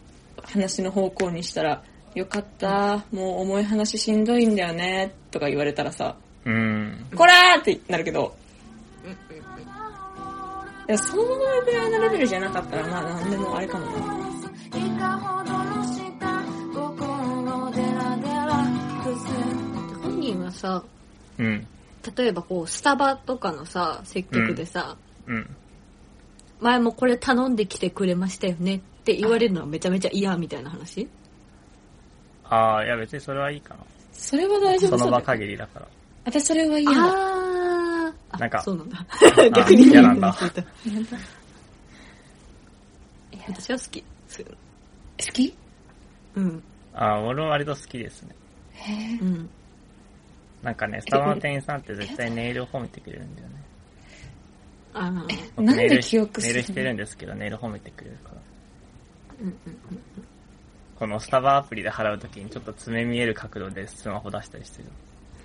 話の方向にしたら、よかった、もう重い話しんどいんだよね、とか言われたらさ、うん。こらーってなるけど、いや、そのぐらいのレベルじゃなかったら、まあなんでもあれかもな。本人はさ、うん。例えばこう、スタバとかのさ、接客でさ、うん。前もこれ頼んできてくれましたよねって言われるのはめちゃめちゃ嫌みたいな話？ああ、いや別にそれはいいかそれは大丈な。その場。限りだから。私それは嫌だ。あー。なんかそうなんだ。あ *laughs* 逆に嫌なんだ。私は好き。好き？うん。ああ、俺も割と好きですね。へーうん。なんかね、スタバの店員さんって絶対ネイルを褒めてくれるんだよね。あー。僕なんでネイル記憶するの？ネイルしてるんですけど、ネイル褒めてくれるから。うんうんこのスタバアプリで払うときにちょっと爪見える角度でスマホ出したりしてる。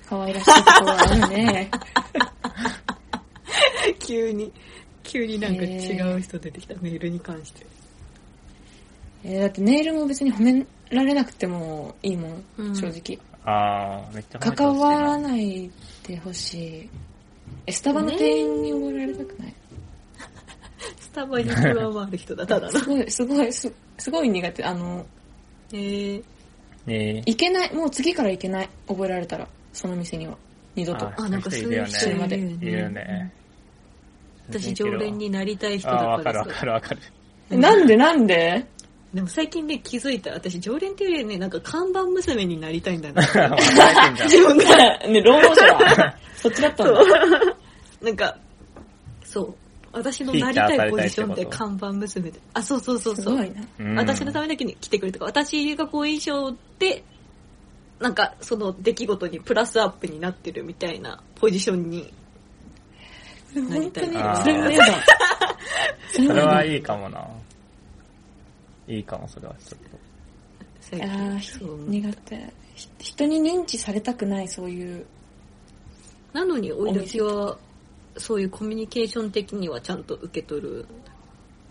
可愛らしいところあるね。*laughs* 急に、急になんか違う人出てきた、メールに関して。えーだってネイルも別に褒められなくてもいいもん、うん正直。あー、めっちゃ関わらな。ないでほしい。え、スタバの店員に覚えられたくない？*laughs* スタバに上回る人だ、ただの *laughs* す。ごい、すごい、すすごい苦手。あの、えー、ね行けない、もう次から行けない。覚えられたら、その店には。二度と。ああ、なんかそういう人いるよいるよね。私常連になりたい人だあー、わかるわかるわかる。えなんでなんで？でも最近ね、気づいた。私常連っていうよりね、なんか看板娘になりたいんだな。*laughs* 自分が、ね、労働者だ。*laughs* そっちだったんだ。なんか、そう。私のなりたいポジションで看板娘で。あ、そうそうそうそう。すごいな。うん私のためだけに来てくれとか、私が好印象で、なんかその出来事にプラスアップになってるみたいなポジションに。本当に、あーそれも嫌だ。それそれ。はいいかもな。いいかも、それはちょっと。最あー近そう苦手。ひ人に認知されたくない、そういう。なのに、おいどきは、そういうコミュニケーション的にはちゃんと受け取る。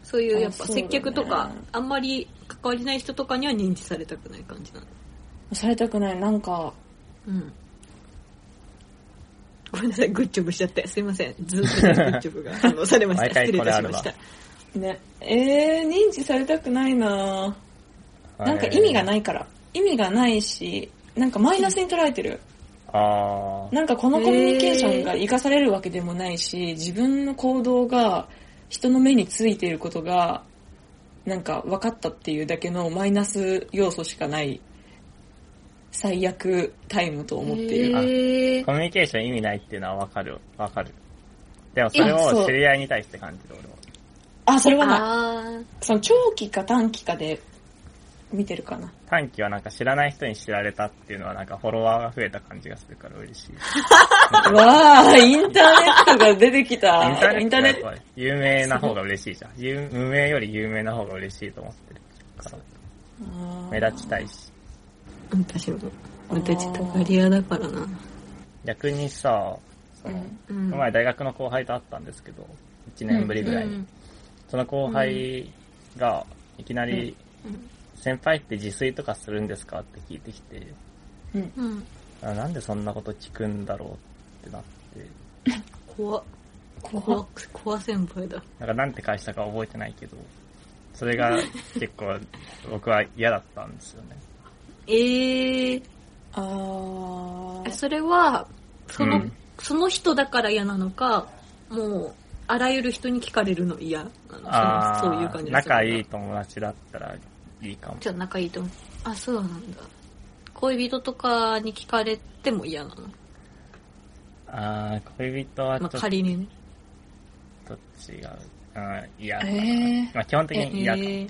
そういうやっぱ接客とか、あんまり関わりない人とかには認知されたくない感じなの。されたくない。なんか、うん。ごめんなさい、グッジョブしちゃって。すいません。ずっとグッジョブが *laughs* 反応されました。失礼いたしました。ね。えー、認知されたくないなぁなんか意味がい。ないから。意味がないし、なんかマイナスに捉えてる。あなんかこのコミュニケーションが活かされるわけでもないし、自分の行動が人の目についていることが、なんか分かったっていうだけのマイナス要素しかない最悪タイムと思っている。へーコミュニケーション意味ないっていうのはわかる、わかる。でもそれを知り合いに対して感じる、俺は。あ、それはな、あーその長期か短期かで見てるかな。短期はなんか知らない人に知られたっていうのはなんかフォロワーが増えた感じがするから嬉しい。*laughs* わー、インターネットが出てきた。インターネットはやっインぱり有名な方が嬉しいじゃん。有無名より有名な方が嬉しいと思ってるから。目立ちたいし。私も、目立ちたがり屋だからな。逆にさ、その、うん前大学の後輩と会ったんですけど、1年ぶりぐらいに。うんその後輩がいきなり、先輩って自炊とかするんですかって聞いてきて、うん。あなんでそんなこと聞くんだろうってなって、怖っ。怖怖っ怖先輩だ。なんかなんて返したか覚えてないけど、それが結構僕は嫌だったんですよね。えー、あー。それは、その、うんその人だから嫌なのか、もう、あらゆる人に聞かれるの嫌なのあそのそういう感じー仲いい友達だったらいいかも。じゃあ仲いいと思う。あ、そうなんだ。恋人とかに聞かれても嫌なの？あー恋人はちょまあ、仮にね。違う。うん、嫌だな。えー。まあ基本的に嫌かも。えー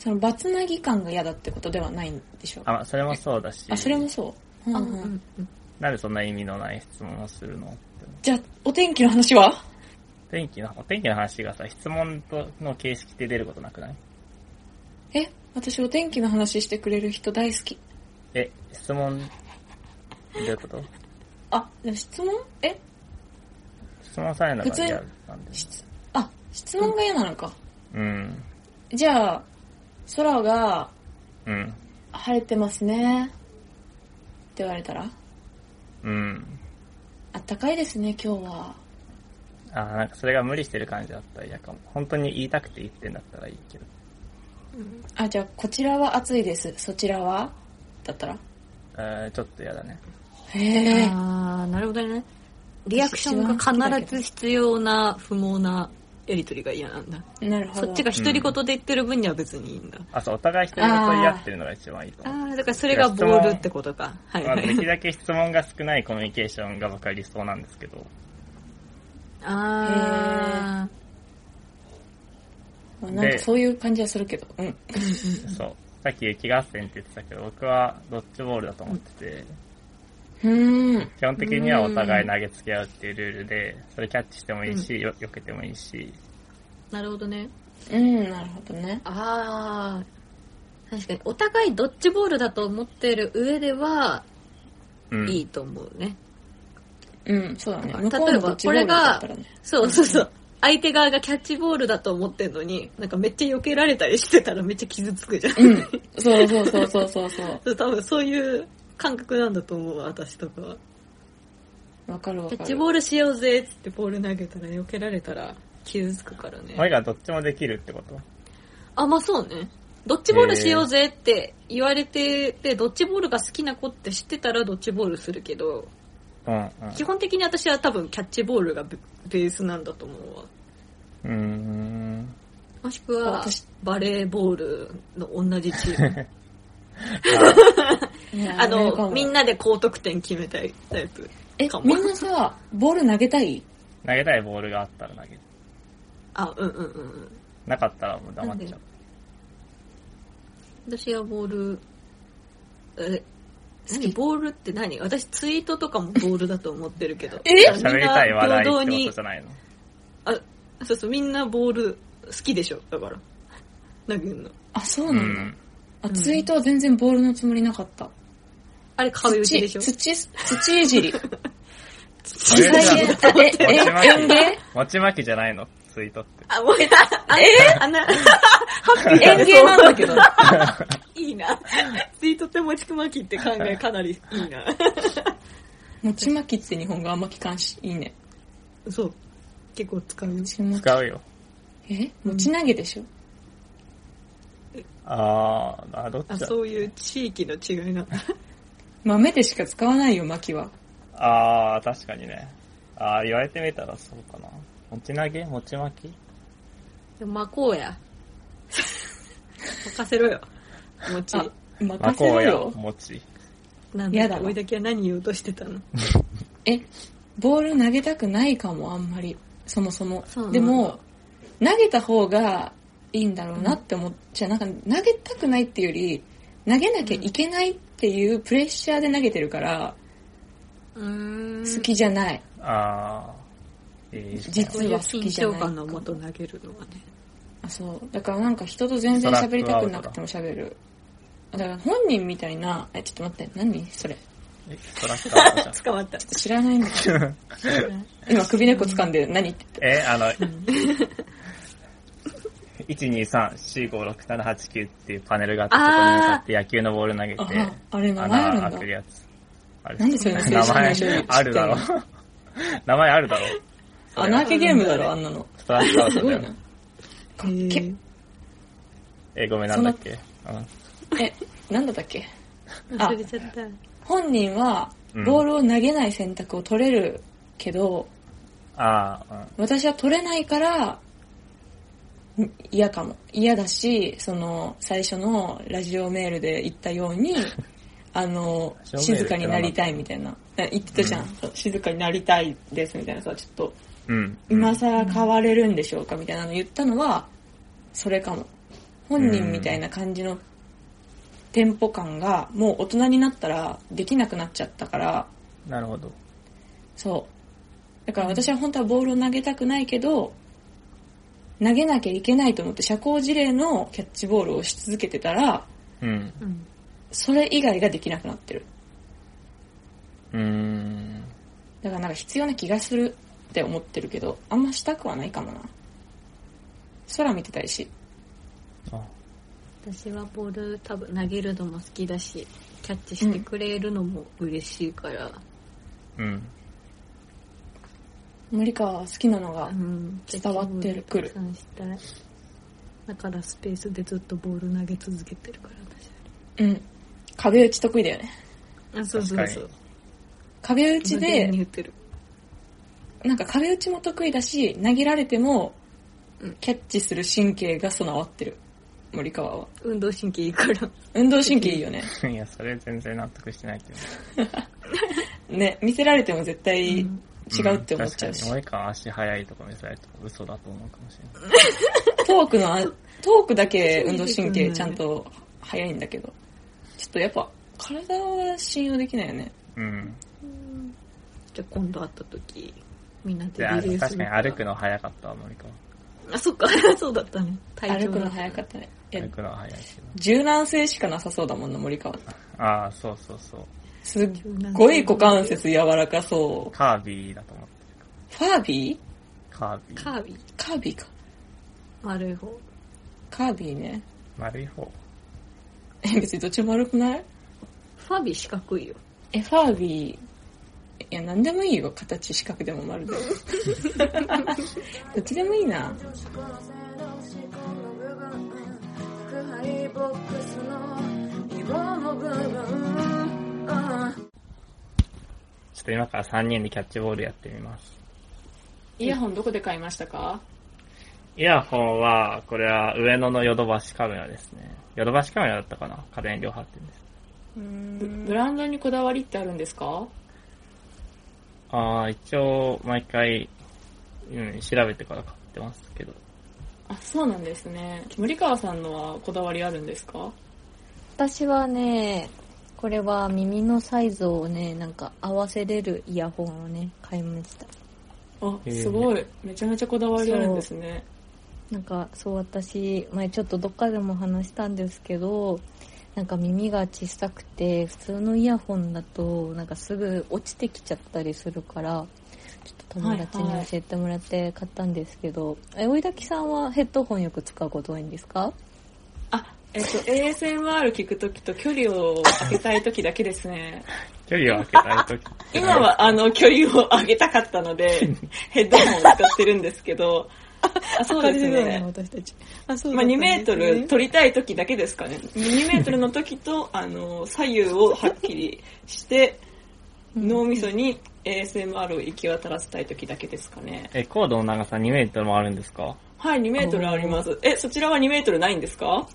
そのバツナギ感が嫌だってことではないんでしょう？あ、まあそれもそうだし。あ、それもそう？うんあ、ううんんうん。なんでそんな意味のない質問をするの？じゃあ、お天気の話は？天気の、お天気の話がさ、質問との形式で出ることなくない？え、私お天気の話してくれる人大好き。え、質問、どういうこと？あ、でも質問？え？質問されるのが普通に嫌なんで。質、あ、質問が嫌なのか。うん。じゃあ、空がうん。晴れてますね。って言われたら？うん。あったかいですね、今日は。あーなんかそれが無理してる感じだったら嫌かも。本当に言いたくて言ってんだったらいいけど。あ、じゃあ、こちらは暑いです。そちらは？だったら？えー、ちょっと嫌だね。へえ。あー、なるほどね。リアクションが必ず必要な不毛なやりとりが嫌なんだ。なるほど。そっちが独り言で言ってる分には別にいいんだ。あ、そう、お互い一人言言い合ってるのが一番いいとあ思う。ー、だからそれがボールってことか。はいまあ、はい。できるだけ質問が少ないコミュニケーションが僕は理想なんですけど。あまあなんかそういう感じはするけど。うん。そう。さっき雪合戦って言ってたけど、僕はドッジボールだと思ってて、うーん。基本的にはお互い投げつけ合うっていうルールで、それキャッチしてもいいし、よ避けてもいいし、ー、なるほどね。うん、なるほどね。あー、確かに。お互いドッジボールだと思ってる上では、うん。いいと思うね。うん、そうだね。例えば向こうのドッジボールだったらね。そうそうそう。相手側がキャッチボールだと思ってんのに、なんかめっちゃ避けられたりしてたらめっちゃ傷つくじゃん。うん。そうそうそうそうそうそう。そ *laughs* う多分そういう感覚なんだと思うわ、私とかは。わかるわかる。キャッチボールしようぜっつってボール投げたら避けられたら傷つくからね。俺がどっちもできるってこと？あ、まあそうね。ドッジボールしようぜって言われてて、ドッジボールが好きな子って知ってたらドッジボールするけど、うん、うん。基本的に私は多分キャッチボールがベベースなんだと思うわ。うーん。もしくは私、バレーボールの同じチーム。*laughs* あの、みんなで高得点決めたいタイプ。えか、もみんなさ、ボール投げたい？投げたいボールがあったら投げる。あ、うんうんうんうん。なかったらもう黙っちゃう。私はボール、え、何？ボールって何？私ツイートとかもボールだと思ってるけど。え？みん喋りたい話題ってことじゃないの？あ、そうそう、みんなボール好きでしょ、だから。投げるの。あ、そううなんだ。ん。あ、ツイートは全然ボールのつもりなかった。あれ壁打ちでしょ？土、土、土いじり。それ再じゃ現、あえ、え、園芸餅巻きじゃないの？ツイートって。あ、もう、あ、え？あんな、ハッピー園芸なんだけど。*laughs* いいな。ツイートって持ちくまきって考えかなりいいな。餅巻きって日本語あんま聞かんし、いいね。そう。結構使うよ。餅巻き。使うよ。え？餅投げでしょ？あー、あ、どっあ、ちだそういう地域の違いな。*laughs* 豆でしか使わないよ、巻きは。あー、確かにね。あー、言われてみたらそうかな。餅投げ？餅巻きでも巻こうや。任せろよ。餅。あ、任まこうやせろよ。餅。なんだやだわおいだけは何言おうとしてたの？*laughs* え、ボール投げたくないかも、あんまり。そもそもそうなん。だでも、投げた方がいいんだろうなって思っちゃう。なんか投げたくないっていうより、投げなきゃいけないっていうプレッシャーで投げてるから、うーん。好きじゃない。あー、いいですね実そういうは好きじゃない緊張感のもと投げるのはね。あ、そう。だからなんか人と全然喋りたくなくても喋る。だから本人みたいな、え、ちょっと待って、何それ？えストラッカー。捕まった。知らないんだけど。*laughs* 今首根っこ掴んで何？って言っえ、あの、123456789っていうパネルがあって、そこに向かって野球のボール投げて、ああれ名前あるんだ穴開けるやつ。あれなんでそれ名前あるだろ。名前あるだろ。た。穴開けゲームだろ、あんなの。ストラッカーすごいなだよ。。かっけ。え、ごめんなんだっけ？うんえ、なんだったっけ？忘れちゃった。本人はうんボールを投げない選択を取れるけど、ああ、私は取れないからん嫌かも嫌だしその最初のラジオメールで言ったように *laughs* あの静かになりたいみたいな言ってたじゃん、そう静かになりたいですみたいなさちょっとうん。うん。今更変われるんでしょうかみたいなの言ったのはそれかも本人みたいな感じのテンポ感がもう大人になったらできなくなっちゃったからなるほど。そう。だから私は本当はボールを投げたくないけど、投げなきゃいけないと思って社交辞令のキャッチボールをし続けてたら、うん。うん。それ以外ができなくなってる。うーん。だからなんか必要な気がするって思ってるけど、あんましたくはないかもな。空見てたいし。あ私はボール多分投げるのも好きだし、キャッチしてくれるのも嬉しいから、うん。森川は好きなのがう、ん、伝わってるくるたくさん。だからスペースでずっとボール投げ続けてるから私うん。壁打ち得意だよね。あ、そうそうそう。壁打ちで、言ってる。なんか壁打ちも得意だし、投げられてもうん、キャッチする神経が備わってる。森川は。運動神経いいから。運動神経いいよね。*laughs* いや、それ全然納得してないけど。*laughs* ね、見せられても絶対違うんうって思っちゃうし。ん確かに、森川足速いとか見せられると嘘だと思うかもしれない。トークのあ、トークだけ運動神経ちゃんと早いんだけど。ちょっとやっぱ、体は信用できないよね。うん。じゃあ今度会った時、みんなでで、あリレーする確かに歩くの早かったわ、森川。あ、そっか、*laughs* そうだったね。体歩くの早かったね。いや歩、くのは早いけど。柔軟性しかなさそうだもんな、森川って。ああ、そうそうそう。すっごい股関節柔らかそう。カービィだと思ってファービー？る。カービィ。カービィ？カービィか。丸い方。カービィね。丸い方。え、別にどっちも悪くない？ファービー四角いよ。え、ファービー、いや、なんでもいいよ。形、四角でも丸でも。*laughs* どっちでもいいな。宅配ボックスの色の部分あちょっと今から3人でキャッチボールやってみます。イヤホンどこで買いましたか？イヤホンは、これは上野のヨドバシカメラですね。ヨドバシカメラだったかな？家電量販店です。ブブランドにこだわりってあるんですか？ああ、一応、毎回、うん、調べてから買ってますけど。あ、そうなんですね。森川さんのはこだわりあるんですか？私はね、これは耳のサイズをね、なんか合わせれるイヤホンをね、買いました。あ、すごい。めちゃめちゃこだわりあるんですね。なんかそう私前ちょっとどっかでも話したんですけどなんか耳が小さくて普通のイヤホンだとなんかすぐ落ちてきちゃったりするからちょっと友達に教えてもらって買ったんですけど、え追いだきさんはヘッドホンよく使うこと多いんですか？あ、えっと、ASMR 聞くときと距離を空けたいときだけですね。距離を空けたい時って今は、あの、距離を上げたかったので、*laughs* ヘッドホンを使ってるんですけど、あそうですね。私たち。あ、そうまあ、2メートル取りたい時だけですかね。2メートルの時と、あの、左右をはっきりして、脳みそに ASMR を行き渡らせたい時だけですかね。え、コードの長さ2メートルもあるんですか？はい、2メートルあります。え、そちらは2メートルないんですか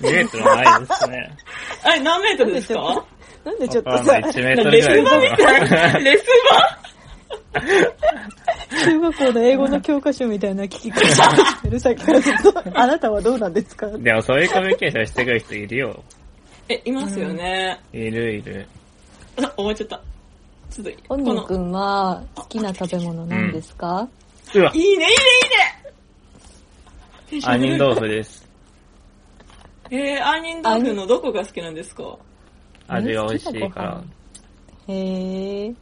?2 メートルはないですね。あれ、何メートルですか？なんでちょっとさわかんない、1メートルレスバみたいレス中学校の英語の教科書みたいな聞き方してるさっきからずっと、あなたはどうなんですか？でもそういうコミュニケーションしてくる人いるよ。バえ、いますよね。いるいる。あ、終わっちゃった。ちょっと、本人くんは好きな食べ物なんですか、うわいいね、いいね、いいね杏仁豆腐です。えー、杏仁豆腐のどこが好きなんですか？味が美味しいから。へえ。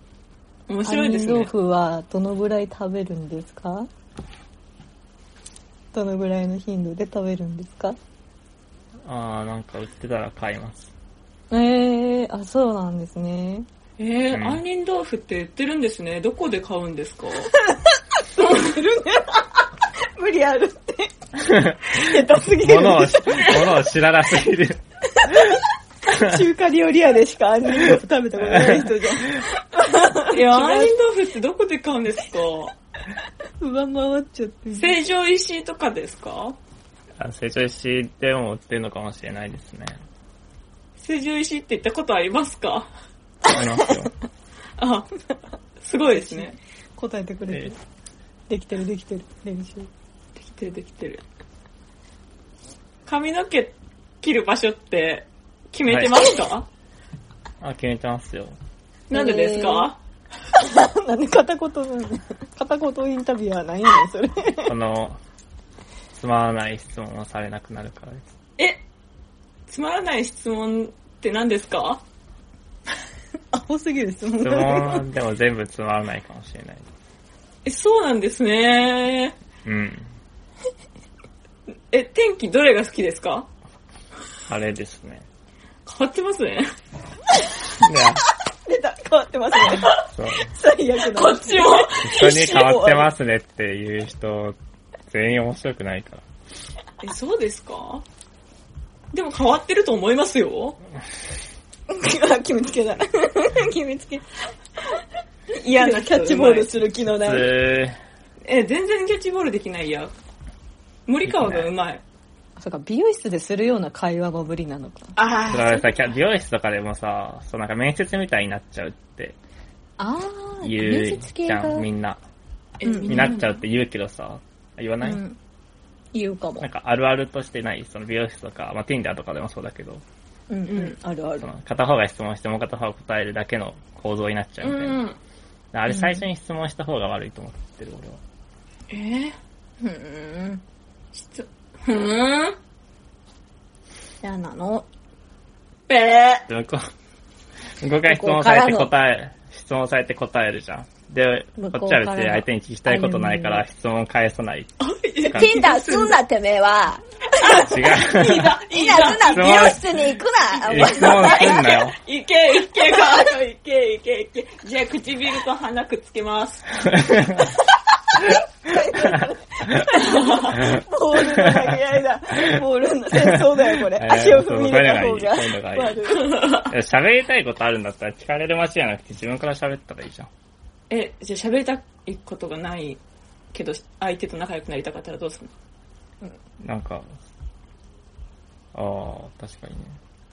面白いですね。杏仁豆腐はどのぐらい食べるんですか？どのぐらいの頻度で食べるんですか？あー、なんか売ってたら買います。ええあ、そうなんですね。えー、うん杏仁豆腐って売ってるんですね。どこで買うんですか？*laughs* *laughs* 無理あるって。下手すぎる。物を、物を知らなすぎる。*laughs* 中華料理屋でしか杏仁豆腐食べたことない人じゃん。いや、杏仁豆腐ってどこで買うんですか？上回っちゃってる。成城石井とかですか？あ成長石でも売ってるのかもしれないですね。成城石井って行ったことありますか？ありますよ。*laughs* あ、すごいですね。答えてくれてえる。できてるできてる。練習。できてきてる。髪の毛切る場所って決めてますか、あ、決めてますよ。なんでですか、*laughs* なんで片言なの片言インタビュアーなんやねん、それ。その、つまらない質問をされなくなるからです。え、つまらない質問って何ですか？アホすぎる質問質問でも全部つまらないかもしれない。え、そうなんですね。うん。え、天気どれが好きですか？あれですね。変わってますね。ね出た、変わってますね。そう。最悪だ。こっちも。人に変わってますねっていう人、全員面白くないから。え、そうですか？でも変わってると思いますよ。*laughs* 決めつけだ。*laughs* 決めつけ。嫌なキャッチボールする気のない。普え、全然キャッチボールできないや。森川がうまい。そうか、美容室でするような会話も無理なのか。あ通、だからさ、キャ美容室とかでもさ、そうなんか面接みたいになっちゃうってあー、言面うじゃ接系が。ん、みんな。になっちゃうって言うけどさ、言わない、うん。言うかもなん。かあるあるとしてないその美容室とか、まあ、Tinder とかでもそうだけど、うん、ううんん。あるあるそ。の片方が質問してもう片方が答えるだけの構造になっちゃううみたいな。ん。あれ最初に質問した方が悪いと思ってる、俺は。えー、うん。質、ふーん嫌なの。ぺー。で向こう、向こうから質問されて答え、質問されて答えるじゃん。で、向こっちは別に相手に聞きたいことないから質問返さない。ティティンダーすんなてめえは。違う。いいな、いいな。すんな、美容室に行くな。え質問すんなよ。いけ、いけ、か、いけ、いけ、いけ。じゃあ、唇と鼻くっつけます。*laughs* ボールの投げ合いだ。ボールの戦争だよ、これ。えー足を踏み入れた方が。喋りたいことあるんだったら聞かれる街じゃなくて自分から喋ったらいいじゃん。え、じゃあ喋りたいことがないけど、相手と仲良くなりたかったらどうするの？なんか、ああ、確かにね。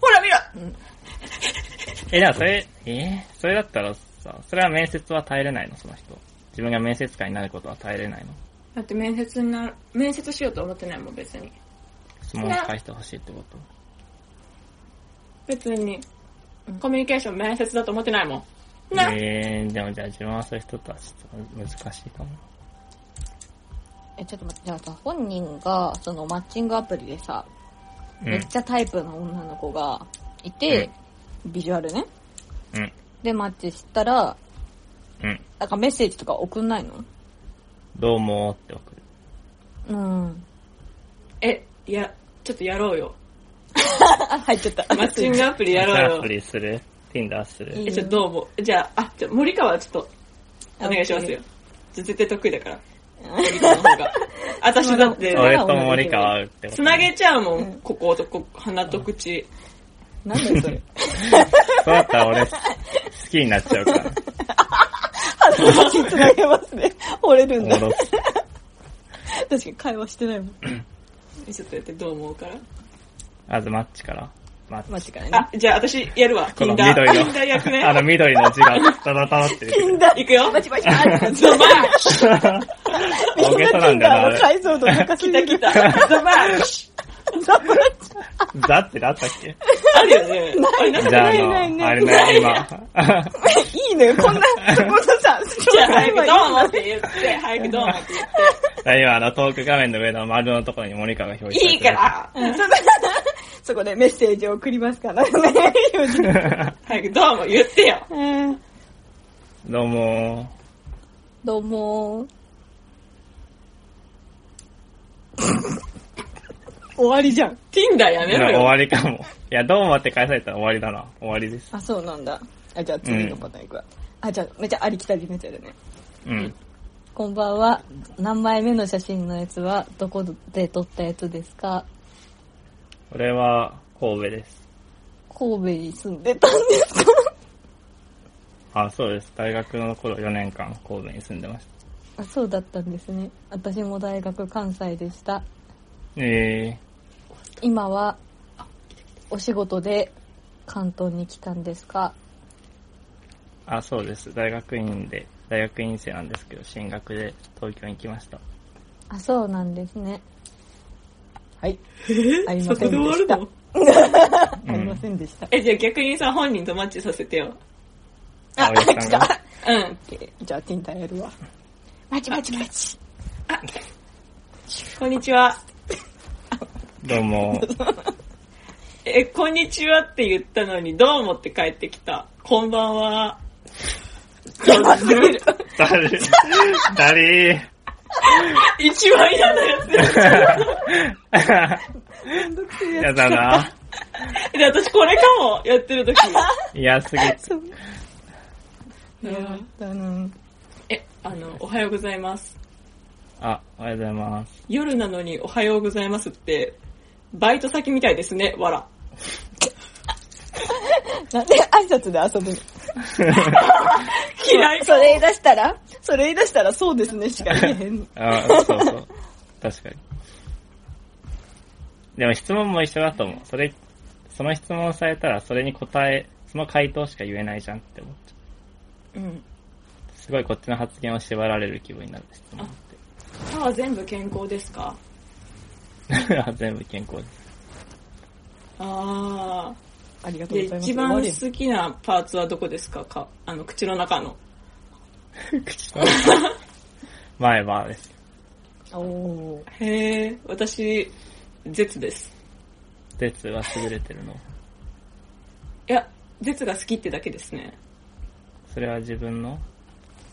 ほら見ろえ、でもそれ、えー？それだったらさ、それは面接は耐えれないの、その人。自分が面接官になることは耐えれないの？だって面接になる、面接しようと思ってないもん、別に。質問返してほしいってこと？別に。コミュニケーション面接だと思ってないもん。な、えー、でもじゃあ自分はそういう人とはちょっと難しいかも。え、ちょっと待って、じゃあさ、本人が、そのマッチングアプリでさ、うんめっちゃタイプの女の子がいて、ビジュアルね。うん。で、マッチしたら、うん。なんかメッセージとか送んないの？どうもーって送る。うん。え、いや、ちょっとやろうよ。あ、*laughs* 入っちゃった。マッチングアプリやろうよマッチングアプ。リする？Tinder する？え、ちょ、どうも。じゃあ、あ、じゃあ森川はちょっと、お願いしますよ。絶対得意だから。森川の方が。私だって、俺と森川って。つなげちゃうもん、こことこ、鼻と口。なんだよそれ。*laughs* そうだったら俺、好きになっちゃうから。話つなげますね。折れるんだ。確かに会話してないもん。*laughs* ちょっとやってどう思うから？まずマッチから。マッチ。マジからね。あ、じゃあ私やるわ。この Tinder。緑の Tinder 役ね。*laughs* あの緑の字がダダダダって出てくる。いくよ。バチバチバチってザマッシュ大げさなんだよな、あのれ。解像度高すぎる。来た来た。ザマッシ *laughs* ザってなったっけ？ュあるよね。なんかじゃあ、あないないの、ないあれね、今。*laughs* いいのよ、こんな、そこのさ、じゃあ早くどうも今って言って、早くどうもって言って。*laughs* 今、あの、トーク画面の上の丸のところに森川が表示いいからそこでメッセージを送りますからね。早くどうも言ってよ。うんどうもどうも終わりじゃん。Tinder やめろ終よ。わりかも。いや、どうもって返されたら終わりだな。終わりです。あ、そうなんだ。あ、じゃあ次のパターンいくわ。あ、じゃあめっちゃありきたりのやつやるね。うん。こんばんは。何枚目の写真のやつはどこで撮ったやつですか？これは、神戸です。神戸に住んでたんですか？*laughs* あ、そうです。大学の頃4年間神戸に住んでましあそうだったんですね。私も大学関西でした。た。え今はお仕事で関東に来たんですか？ー、あ、そうです。大学院で、大学院生なんですけど、進学で東京に来ました。あ、そうなんですね。はい。*laughs* ありませそこで終んでしるの *laughs* ありませんでした。え、じゃあ逆にさ、本人とマッチさせてよ。あ、おやさんが？うん。じゃあ、ティンターやるわ。バチバチバチ。こんにちは。どうも。*laughs* え、こんにちはって言ったのに、どうもって帰ってきた。こんばんは。誰？誰？一番嫌なやつや。*laughs* やだな。で、私これかも、やってる時。嫌すぎ。だなえ、あの、おはようございます。あ、おはようございます。夜なのにおはようございますって、バイト先みたいですね、わら。*laughs* なんで挨拶で遊ぶの？嫌いそれ言い出したら？それ言い出したらそうですねしか言えへん。*laughs* あ、そうそう。確かに。でも質問も一緒だと思う。それ、その質問されたらそれに答え、その回答しか言えないじゃんって思っちゃうん。う。すごいこっちの発言を縛られる気分になる質問っ歯は全部健康ですか？て。*laughs* 全部健康です。あありがとうございます。一番好きなパーツはどこですか？かあの、口の中の。*laughs* 口の *laughs* 前歯です。おーへー、私、絶です。鉄は優れてるの。いや、絶が好きってだけですね。それは自分の？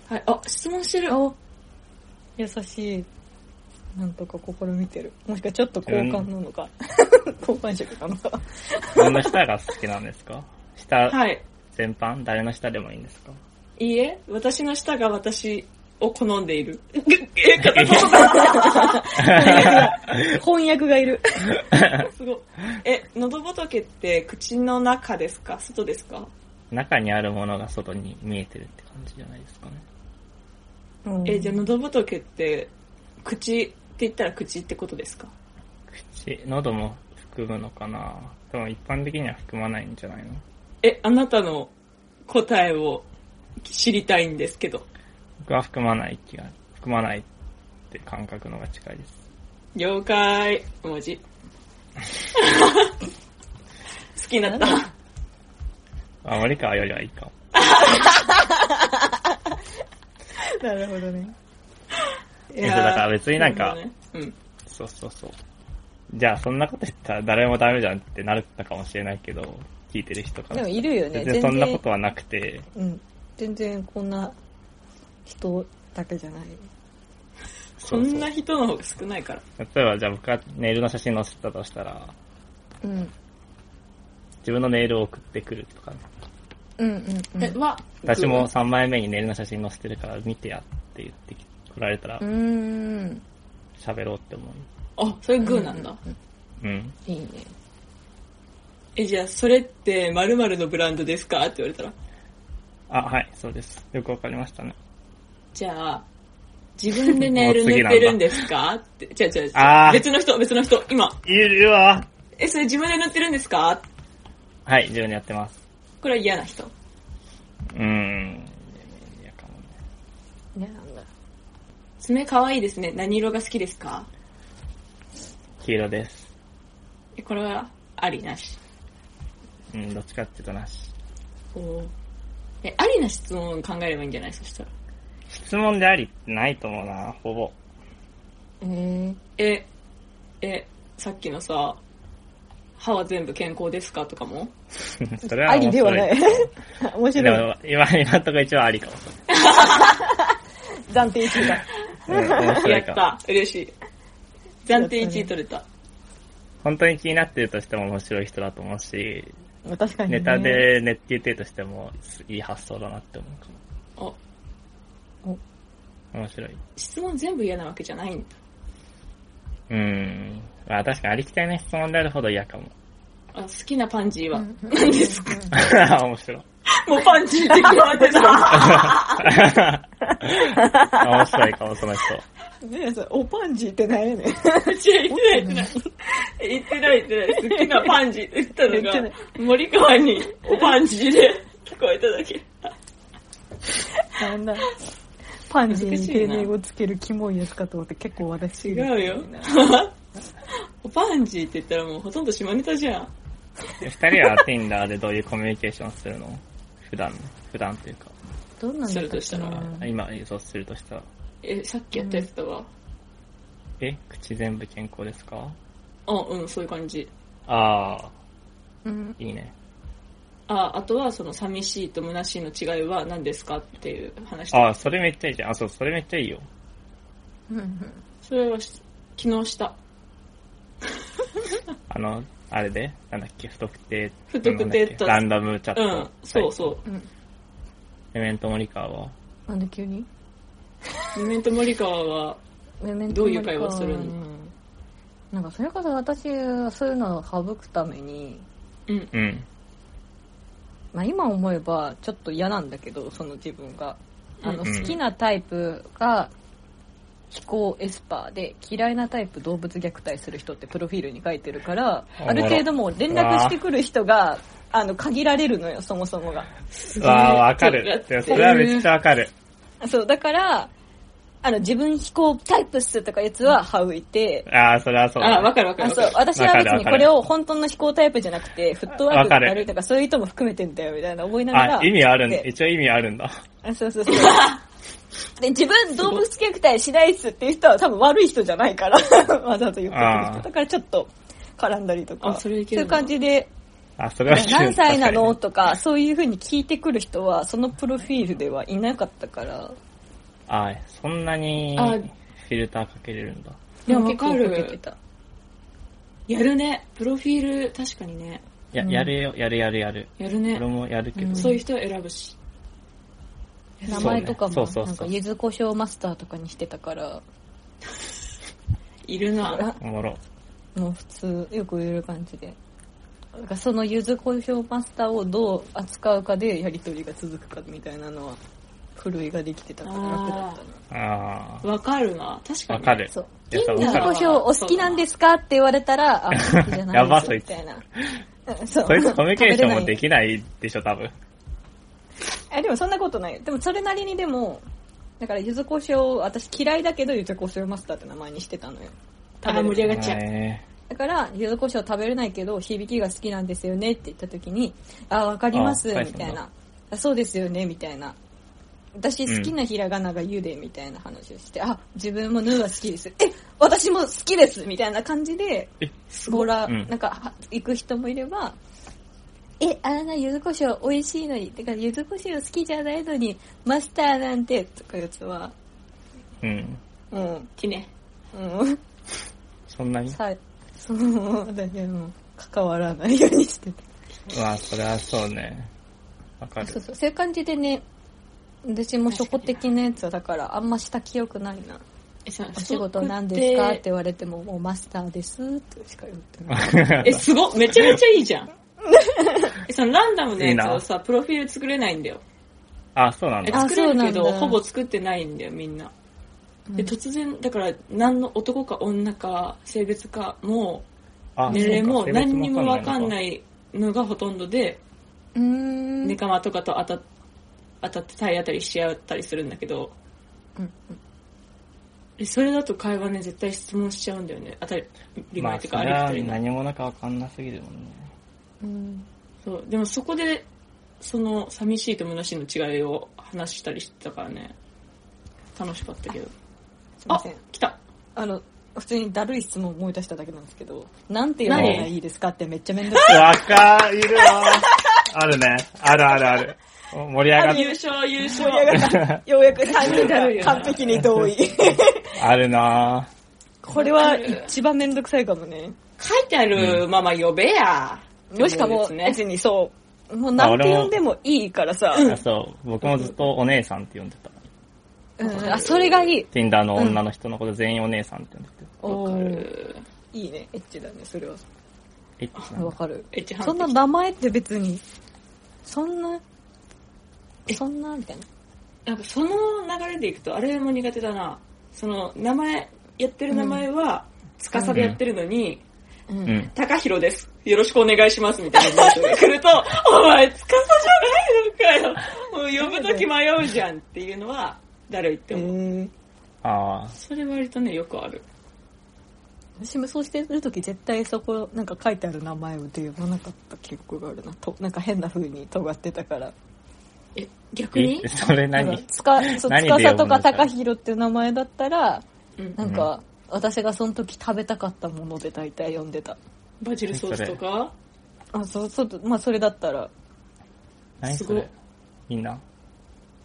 はい、あ、質問してる。お優しい。なんとか試みてる。もしくはちょっと交換なのか。交換色なのか。自分の舌が好きなんですか？舌はい。全般？誰の舌でもいいんですか？いいえ、私の舌が私を好んでいる。*laughs* え、片言翻訳がいる。*laughs* すごい。え、喉仏って口の中ですか？外ですか？中にあるものが外に見えてるって感じじゃないですかね。え、じゃあ喉仏って、口って言ったら口ってことですか？口、喉も含むのかな？でも一般的には含まないんじゃないの？え、あなたの答えを知りたいんですけど。僕は含まない気が、含まないって感覚のが近いです。了解。文字。*laughs* 好きになった。あ、森川よりはいいかも。*laughs* *laughs* なるほどね。だから別になんかねうん。そうそうそう。じゃあそんなこと言ったら誰もダメじゃんってなったかもしれないけど、聞いてる人かでら。もいるよね。全然そんなことはなくて、うん。全然こんな人だけじゃない。そんな人の方が少ないから。例えばじゃあ僕がネイルの写真載せたとしたら、うん。自分のネイルを送ってくるとか、うんうんうん。え、は、私も3枚目にネルの写真載せてるから見てやって言って来られたらうーん。喋ろうって思あ、それグーなんだ。う。うん。いいね。え、じゃあ、それって〇〇のブランドですか？って言われたら。あ、はい、そうです。よくわかりましたね。じゃあ、自分でネイル塗ってるんですか？って。違う違う違うあー別の人、別の人。今。いるわえ、それ自分で塗ってるんですか？はい、自分でやってます。これは嫌な人。うーん。いやかもね。ね、なんだ。爪可愛いですね。何色が好きですか？黄色です。えこれは、ありなし。うん、どっちかっていうとなし。おーえ、ありな質問考えればいいんじゃない？そしたら。質問でありってないと思うな、ほぼ。ええ、え、さっきのさ、歯は全部健康ですかとかも？*laughs* それー、ありは面白い。ではない。*laughs* 面で白い。も、今、今んとこ一応ありかも。*laughs* 暫定1位だ。うん、面白やっいかも。た。嬉しい。暫定1位取れた。本当に気になってるとしても面白い人だと思うし、確かに、ね。ネタ。でネッティーテとしてもいい発想だなって思うかあ、も。面白い。質問全部嫌なわけじゃないんだ。うーん。まあ確かにありきたりな質問であるほど嫌かも。あ好きなパンジーは何ですか面白い。*laughs* もうパンジーって決まってた。面白いかも、その人。ねえ、それおパンジーって何やねん。違う、言ってない、言ってない。言ってない、言ってない。好きなパンジーって言ったのが、森川におパンジーで *laughs* 聞こえただけ。なんだ。パンジーに丁寧語つけるキモいやつかと思って結構私違うよ。*laughs* おパンジーって言ったらもうほとんど下ネタじゃん。二人は Tinder でどういうコミュニケーションするの？普段、普段っていうか。どんなするとしたら今、そうするとしたら。え、さっきやったやつだわ。え口全部健康ですか？あ、うん、そういう感じ。ああ、うん。いいね。あ、あとはその寂しいと虚しいの違いは何ですかっていう話ああ、それめっちゃいいじゃん。あ、そう、それめっちゃいいよ。うん。それはし昨日した。あの、あれで、なんだっけ、不特定。不特定なんだっけランダムチャット。うん、そうそう。メメントモリカーは？なんで急に？メメントモリカワは、メメンどういう会話するの？なんかそれこそ私はそういうのを省くために、うん、うん。まあ今思えばちょっと嫌なんだけど、その自分が。あの、うん好きなタイプが飛行エスパーで嫌いなタイプ動物虐待する人ってプロフィールに書いてるから、ある程度もう連絡してくる人が、あの、限られるのよ、そもそもが。わあ、わかる。それはめっちゃわかる。そう、だから、あの、自分飛行タイプっすとかやつは省いて、ああ、それはそうだね。あ、わかるわかるあそう。私は別にこれを本当の飛行タイプじゃなくて、フットワークが悪いとかそういう人も含めてんだよみたいな思いながら。あ、意味あるんだ。で一応意味あるんだ。あそうそうそう。*laughs* で、自分動物虐待しないっすっていう人は多分悪い人じゃないから、*laughs* わざと言ってくる人。だからちょっと絡んだりとか。あそそういう感じで、あ、それは何歳なのとか、そういう風に聞いてくる人は、そのプロフィールではいなかったから。にあそんなにあフィルターかけれるんだ。でもわかる結構かけてた。やるね。プロフィール、確かにね。や、やるよ、やるやるやる。やるね俺。もやるけど。そういう人を選ぶし。名前とかも、なんか、柚子胡椒マスターとかにしてたから、いるな。おもろ。もう普通、よく言える感じで。なんかその柚子胡椒マスターをどう扱うかでやりとりが続くかみたいなのは、ふるいができてたから楽だったな。あわかるな。確かあ、に。わかる。そう。いやそう柚子わかる胡椒お好きなんですかって言われたら、あ、好きじゃないやばですみたいな。うんそうそいつコミュニケーションもできないでしょ、多分。え、でもそんなことない。でもそれなりにでも、だから柚子胡椒、私嫌いだけど柚子胡椒マスターって名前にしてたのよ。あ、盛り上がっちゃう。えだから、柚子胡椒食べれないけど、響きが好きなんですよねって言った時に、あ、わかります、あみたいな。あそうですよね、みたいな。私好きなひらがながゆでみたいな話をして、あ、自分もヌーは好きです。え、私も好きですみたいな感じで、えほら、うんなんか、は行く人もいれば、え、あれな、柚子胡椒美味しいのに、てか、柚子胡椒好きじゃないのに、マスターなんて、とかやつは、ーうん。うん、きね。うん、そんなに？さ、そう、私はもう、関わらないようにしてて。まあ、それはそうね。わかる。そうそう、そういう感じでね、私も初歩的なやつはだからあんました記憶ないな。お仕事何ですか？って言われても、もうマスターですってしか言ってない。え、すごっめちゃめちゃいいじゃん。*laughs* え、そのランダムのやつをさ、プロフィール作れないんだよ。あ、そうなんえだ。あ作れるけど、ほぼ作ってないんだよ、みんな。で、突然、だから、何の男か女か、性別かも、あ年齢も何にもわかんいないのがほとんどで、うーん。ネカマとかと当た当たって体当たりし合ったりするんだけど、うんえそれだと会話ね、絶対質問しちゃうんだよね。当たりまあ、前とかありきたりの。何者かわかんなすぎるもんね。うんそう。でもそこで、その、寂しいと虚しいの違いを話したりしてたからね。楽しかったけど。あすいません。来たあの、普通にだるい質問思い出しただけなんですけど、なんて言われたらいいですかってめっちゃめんどくさい。わかるわ。あるね。あるあるある。盛り上がっ優勝、優勝。盛り上がった。ようやく3人だるいよなが完璧に同意。*laughs* あるなこれは一番めんどくさいかもね。書いてあるまま呼べや。もしかも、ね。別にそう、もうなんて呼んでもいいからさ。あそう。僕もずっとお姉さんって呼んでた。うんあ、それがいい。Tinder の女の人のこと全員お姉さんって呼んでて。おわかーる。いいね、エッチだね、それは。エッチわかる。エッチそんな名前って別に、そんな、そんなみたいな。なんかその流れでいくと、あれも苦手だな。その、名前、やってる名前は、つかさでやってるのに、う。うんん。高弘です。よろしくお願いします。みたいな文章が来ると、*laughs* お前、つかさじゃないのかよ。もう呼ぶとき迷うじゃんっていうのは、だるいってえ思う。ー、ああ。それ割とね、よくある。私もそうしてる時絶対そこ、なんか書いてある名前をって呼ばなかった記憶があるな。となんか変な風に尖ってたから。え、逆に？え、それ何？つか、*laughs* そう、つかさとか高弘っていう名前だったら、うんなんか、私がその時食べたかったもので大体呼んでた。バジルソースとか？あ、そう、そう、まあそれだったら、すごい何それ？みんな。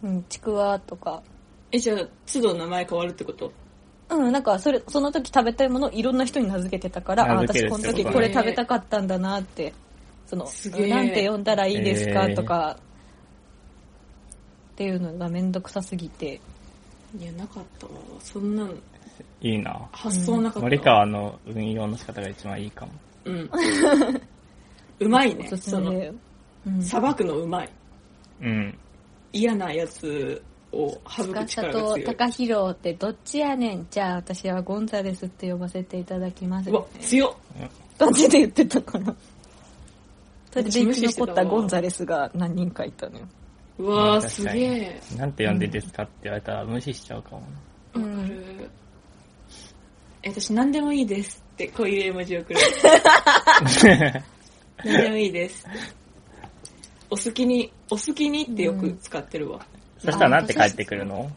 うん、ちくわとか、え、じゃあ、都度名前変わるってこと？うん、なんか、それ、その時食べたいものをいろんな人に名付けてたから、あ、名付ける私この時これ食べたかったんだなって、そのすげえ、なんて呼んだらいいですか？えーとか、っていうのがめんどくさすぎて、いや、なかったわ。そんなん、いいな。発想なかったわ。森川の運用の仕方が一番いいかも。うん。うまいねお。すすその。さばくのうまい。うん。嫌なやつを省く司力がと強い。高弘ってどっちやねんじゃあ私はゴンザレスって呼ばせていただきますうわ、強っ感じで言ってたから。それで生き残ったゴンザレスが何人かいたのよ。うわー、すげえ。なんて呼んでですかって言われたら無視しちゃうかもな。わかる。え、私何でもいいですって、こういう絵文字送る。*laughs* 何でもいいです。お好きに、お好きにってよく使ってるわ。そしたらなんて帰ってくるの？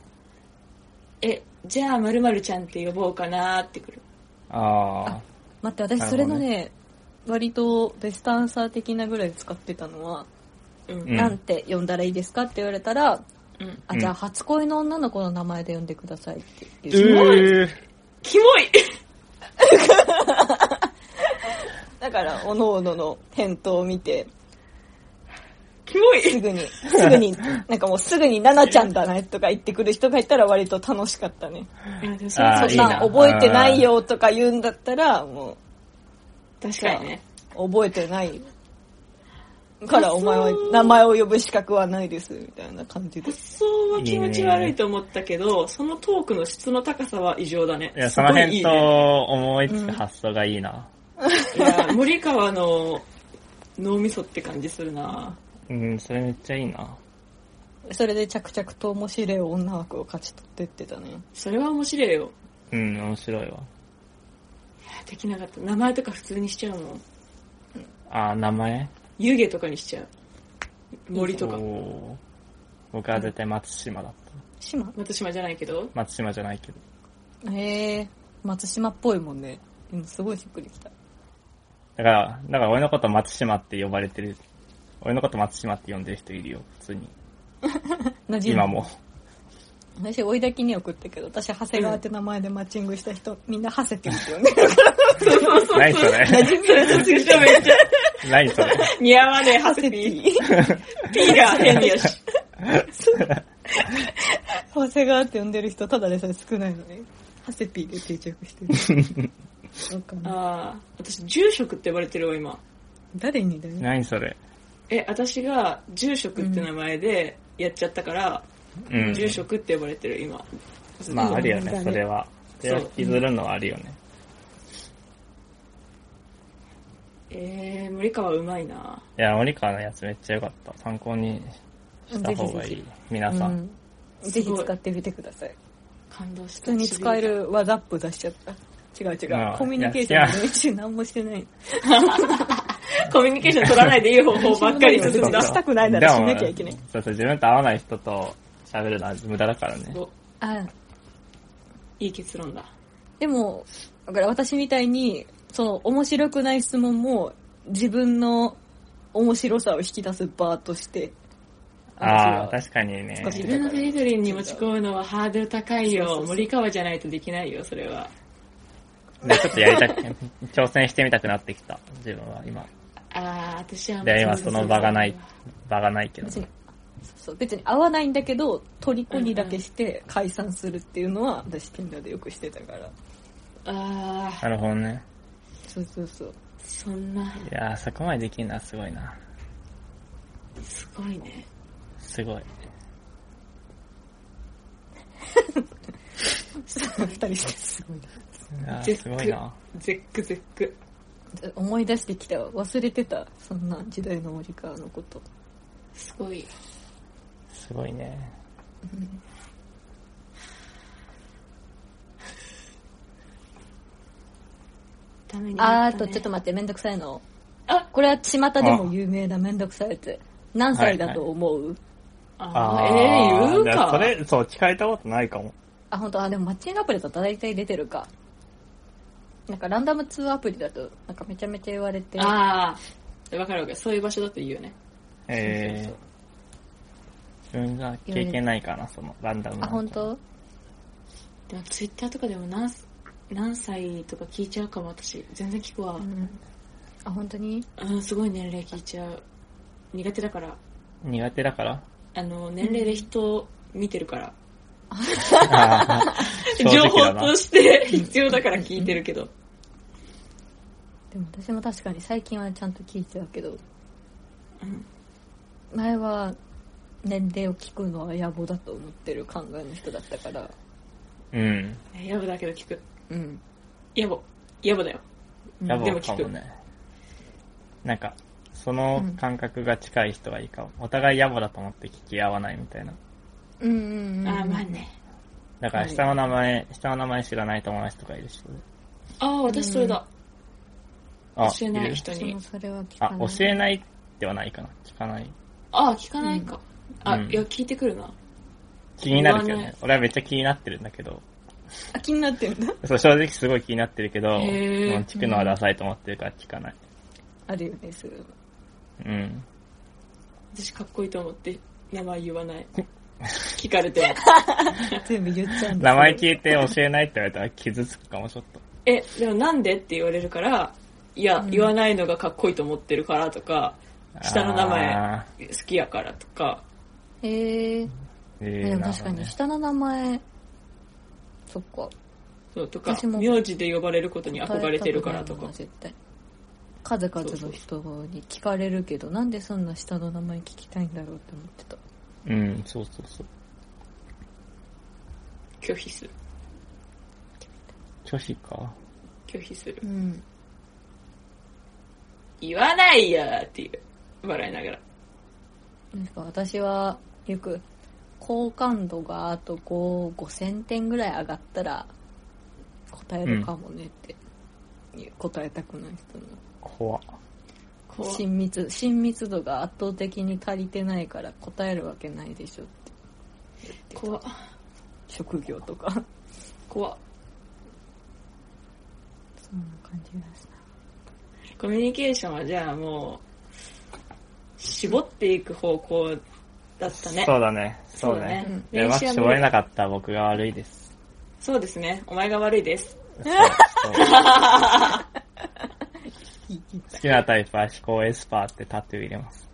え、じゃあ〇〇ちゃんって呼ぼうかなーってくる。あ待って、私それのね、割とベストアンサー的なぐらい使ってたのは、うん。うんなんて呼んだらいいですかって言われたら、うん。あ、じゃあ初恋の女の子の名前で呼んでくださいってあ。言う。うーキモい *laughs* だから、おのおのの返答を見て、キモいすぐに、すぐに、なんかもうすぐに、ななちゃんだねとか言ってくる人がいたら割と楽しかったね。あーそんなんそいいな。覚えてないよとか言うんだったら、も確かにね。う、覚えてないからお前は名前を呼ぶ資格はないです、みたいな感じで。発想は気持ち悪いと思ったけど、そのトークの質の高さは異常だね。いや、すそのいいいねと思いつく発想がいいな。いや、森川の脳みそって感じするなうん、それめっちゃいいな。それで着々と面白い女枠を勝ち取ってってたね。それは面白いよ。うん、面白いわ。いやできなかった。名前とか普通にしちゃうもん。あー、名前？湯気とかにしちゃう。森とか。おー僕は絶対松島だった。島？松島じゃないけど。松島じゃないけど。へえ、松島っぽいもんね。うん、すごいしっくりきた。だから、だから俺のこと松島って呼ばれてる。俺のこと松島って呼んでる人いるよ、普通に。*laughs* 今も。私、追いだきに送ったけど、私、長谷川って名前でマッチングした人、みんな長谷って言うんですよね。*laughs* 何それ *laughs* めちゃめちゃ。何それ？似合わねえ、ハセピー。ピーが変やし。長谷川って呼んでる人ただでさえ少ないのに、ハセピーで定着してる。*laughs* ああ、私、住職って呼ばれてるわ、今。誰にだよ。何それ？え、私が住職って名前でやっちゃったから、うん。住職って呼ばれてる、今。まあ、あるよね、誰それは。それを引きずるのはあるよね。えー、森川うまいな。いや、森川のやつめっちゃ良かった。参考にした方がいいぜひぜひ。皆さ。うんん。ぜひ使ってみてください。感動した。普通に使えるワザップ出しちゃった。違う違う。コミュニケーションの練習何もしてない。*laughs* コミュニケーション取らないでいい方法ばっかり進んだ。したくないならしなきゃいけないそうそう、自分と合わない人と喋るのは無駄だからね。そうあいい結論だ。でも、だから私みたいに、その面白くない質問も自分の面白さを引き出す場として、ああ、確かにね。自分のテリトリーに持ち込むのはハードル高いよ。森川じゃないとできないよ、それは。で、ちょっとやりたく、*laughs* 挑戦してみたくなってきた。自分は今。あー、私はもうで、今その場がない、場がないけど別。にそうそう別に合わないんだけど、虜にだけして解散するっていうのは、私 Tinder でよくしてたから。あー、なるほどね。そうそうそう。そんな、いやー、そこまでできるのはすごいな。すごいね。すごい。二人してすごいいやー絶すごいな。絶句絶句。な。思い出してきたわ忘れてた。そんな時代の森川のこと。すごいよ。すごいね。ダメになたねあーと、ちょっと待って、めんどくさいの。あこれは巷でも有名なめんどくさいやつ。何歳だと思う、あー、えー、言うか。それ、そう、聞かれたことないかも。あ、本当？あ、でもマッチングアプリだと大体出てるか。なんかランダム通話アプリだと、なんかめちゃめちゃ言われて。あー、わかるわかる。そういう場所だと言うよね。えー、自分が経験ないかな、その、ランダムなあ、本当？でもツイッターとかでも何、何歳とか聞いちゃうかも、私。全然聞くわ。うん。あ、本当に？うん、すごい年齢聞いちゃう。苦手だから。苦手だから？あの、年齢で人見てるから。*laughs* 情報として必要だから聞いてるけど。でも私も確かに最近はちゃんと聞いちゃうけど、うん前は年齢を聞くのは野暮だと思ってる考えの人だったから、うん。やぼだけど聞く。うん。やぼ。やぼだよ。やぼでも聞くかもね。なんか、その感覚が近い人がいいかも。お互い野暮だと思って聞き合わないみたいな。うんうんうん。あー、まあね。だから下の名前、下の名前知らない友達とかいるし。あー、私それだ。あ、教えないる人に私も。それは聞かあない。、教えないではないかな。聞かない。あー、聞かないか。あ、うんいや、聞いてくるな。気になるけど。ね俺はめっちゃ気になってるんだけど。あ、気になってるんだ。そう、正直すごい気になってるけど、聞くのはダサいと思ってるから聞かない。あるよね、そういうの。うん。私かっこいいと思って名前言わない。聞かれても。*laughs* 全部言っちゃうんだ名前聞いて教えないって言われたら傷つくかも、ちょっと。え、でもなんでって言われるから、いや、うん言わないのがかっこいいと思ってるからとか、下の名前あ好きやからとか、へえ。ーえーでも確かに下の名前、そっか。そうとか私、も名字で呼ばれることに憧れてるからとか。絶対。数々の人に聞かれるけど、なんでそんな下の名前聞きたいんだろうって思ってた。うん、そうそうそう。拒否する。拒否か？拒否するう。ん。言わないよっていう。笑いながら。なんか私はよく好感度があと5、5000点ぐらい上がったら答えるかもねって、答えたくない人の。怖っ親密、親密度が圧倒的に足りてないから答えるわけないでしょって。怖っ職業とか。怖っそんな感じがした。コミュニケーションはじゃあもう、絞っていく方向だったね。そうだね。そうね。うんでうまく絞れなかった僕が悪いです。そうですね。お前が悪いです。*laughs* 好きなタイプは飛行エスパーってタトゥー入れます。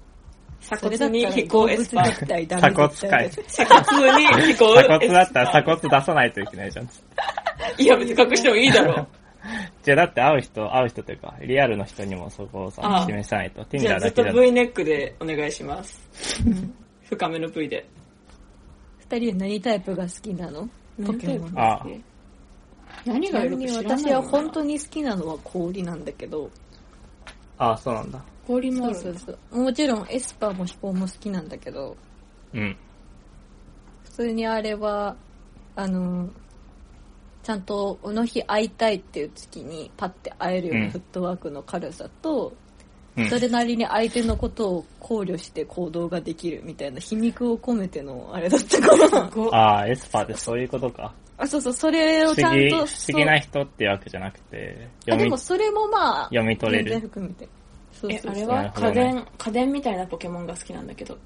鎖骨に飛行エスパー。鎖骨かい。鎖骨に飛行エスパー。鎖骨だったら鎖骨出さないといけないじゃん。いや、別に隠してもいいだろう。*laughs* じゃあだって会う人、会う人というか、リアルの人にもそこをさ示さないと。じゃ Tinder あずっとだけじゃ V ネックでお願いします。深めの V で。二人は何タイプが好きなの？ポケモン。あ何がいちなみにるか知らない私は本当に好きなのは氷なんだけど。ああ、そうなんだ。氷もある。そうそうそう。もちろんエスパーも飛行も好きなんだけど。うん。普通にあれはあのちゃんとこの日会いたいっていう月にパッて会えるよううなん。フットワークの軽さと、うんそれなりに相手のことを考慮して行動ができるみたいな皮肉を込めてのあれだったかな。ごああ、エスパーってそういうことか。あそうそうそれをちゃんと思議な人っていうわけじゃなくて、あでもそれもまあ読み取れる。全然含めて。そうえ、そうそう。あれは家電、家電みたいなポケモンが好きなんだけど。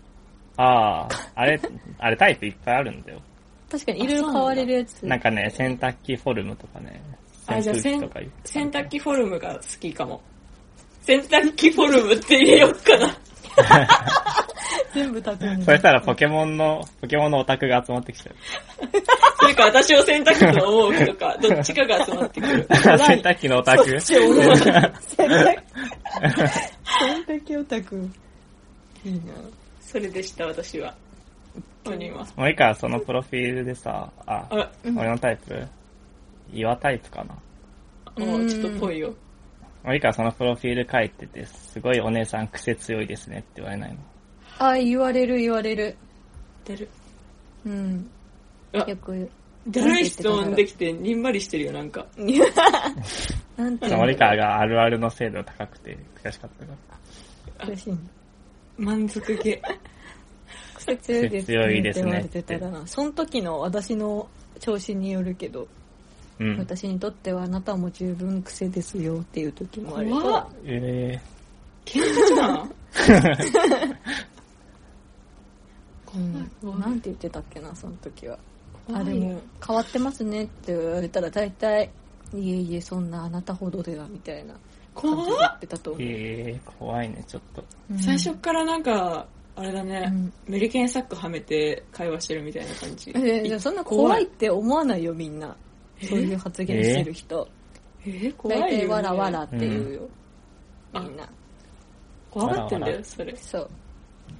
ああ、あれ、あれタイプいっぱいあるんだよ。確かにいろいろ変われるやつ。なんかね、洗濯機フォルムとかね、あ、じゃあ洗濯機フォルムが好きかも。洗濯機フォルムって入れよっかな。*laughs* 全部立てるそしたらポケモンの、ポケモンのオタクが集まってきちゃう。それか私を洗濯機と思う人か、*laughs* どっちかが集まってくる。*laughs* 洗濯機のオタク？洗濯機オタクいいなそれでした、私は。本人は。もういいからそのプロフィールでさ、あ、あ、俺のタイプ？岩タイプかな？もうちょっとぽいよ。もういいからそのプロフィール書いてて、すごいお姉さん癖強いですねって言われないの。あ言われる言われる出る。うんあよくだるい質問できて、にんまりしてるよ、なんか。なんて森川があるあるの精度高くて悔しかったから。苦しい満足げ。癖強いです強いですねって言われてたらなその時の私の調子によるけど、うん。私にとってはあなたも十分癖ですよっていう時もあれ怖っ。ばえ警察官？*laughs* うん、なんて言ってたっけなその時は。あでも変わってますねって言われたら大体いえいえそんなあなたほどではみたいな。感じで言ってたとー、思う、えー、怖いね、ちょっと。うん。最初からなんか、あれだね、うん。メリケンサックはめて会話してるみたいな感じ。えーじゃあそんな怖いって思わないよみんな *laughs* そういう発言してる人、えー、怖いよ、大ね。体わらわらって言うよ、みんな怖がってんだよ、それ。そう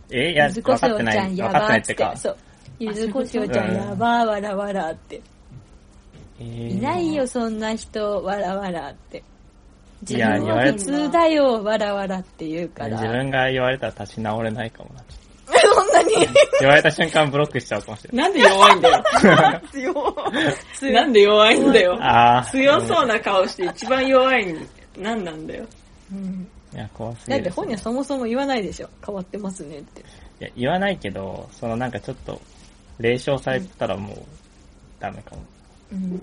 えー、いや、ゆずこしょうち分かってない。ゃんや分かってないってか。そうゆずこしょうちゃんやばーわらわらってえーいないよ、そんな人、わらわらって。自いや分は普通だよ、わらわらって言うから。自分が言われたら立ち直れないかもな。そんなに言われた瞬間ブロックしちゃうかもしれない。なんで弱いんだよ。強い。なんで弱いんだよ。強そうな顔して一番弱いん、なんなんだよ。うんいや、怖すぎる。だって本人はそもそも言わないでしょ。変わってますねって。いや、言わないけど、そのなんかちょっと、霊障されてたらもう、ダメかも。うん。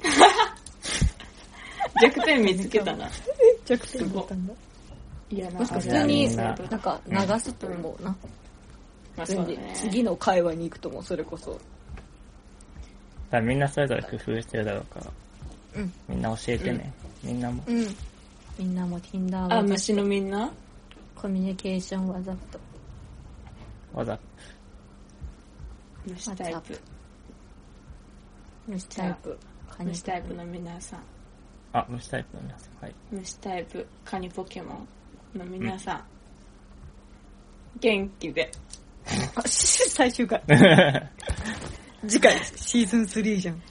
弱点見つけたな。弱点だったんだ。いやな、もしか普通に普通に、ななんか流すと思うな。まあね。次の会話に行くとも、それこそ。だからみんなそれぞれ工夫してるだろうから、うん。みんな教えてね。みんなも。うん。みんなも Tinder あ、は虫のみんな？コミュニケーションわざと。わざ、虫タイプ。虫タイプ。カニ虫タイプの皆さん。あ、虫タイプの皆さん。はい。虫タイプ、カニポケモンの皆さん。元気で。あ最終回。*laughs* 次回、シーズン3じゃん。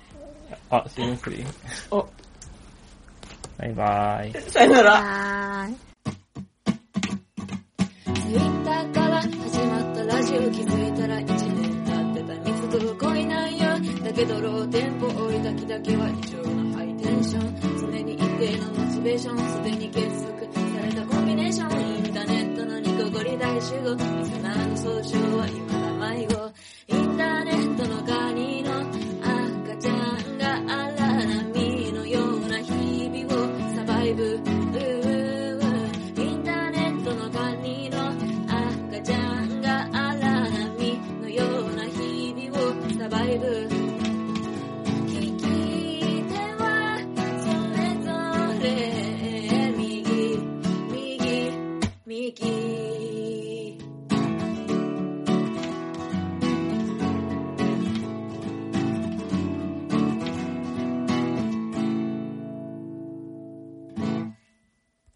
あ、シーズン3。お、バイバイ。さよなら。ツイッターから始まったラジオ気づいたら1年経ってた密度濃いなんよだけどローテンポ追いだきだけは異常なハイテンション常に得意モチベーションすでに結束されたコンビネーションインターネットのニコゴリ大集合。リスナーの総称は未だ迷子。インターネットのカニの赤ちゃん。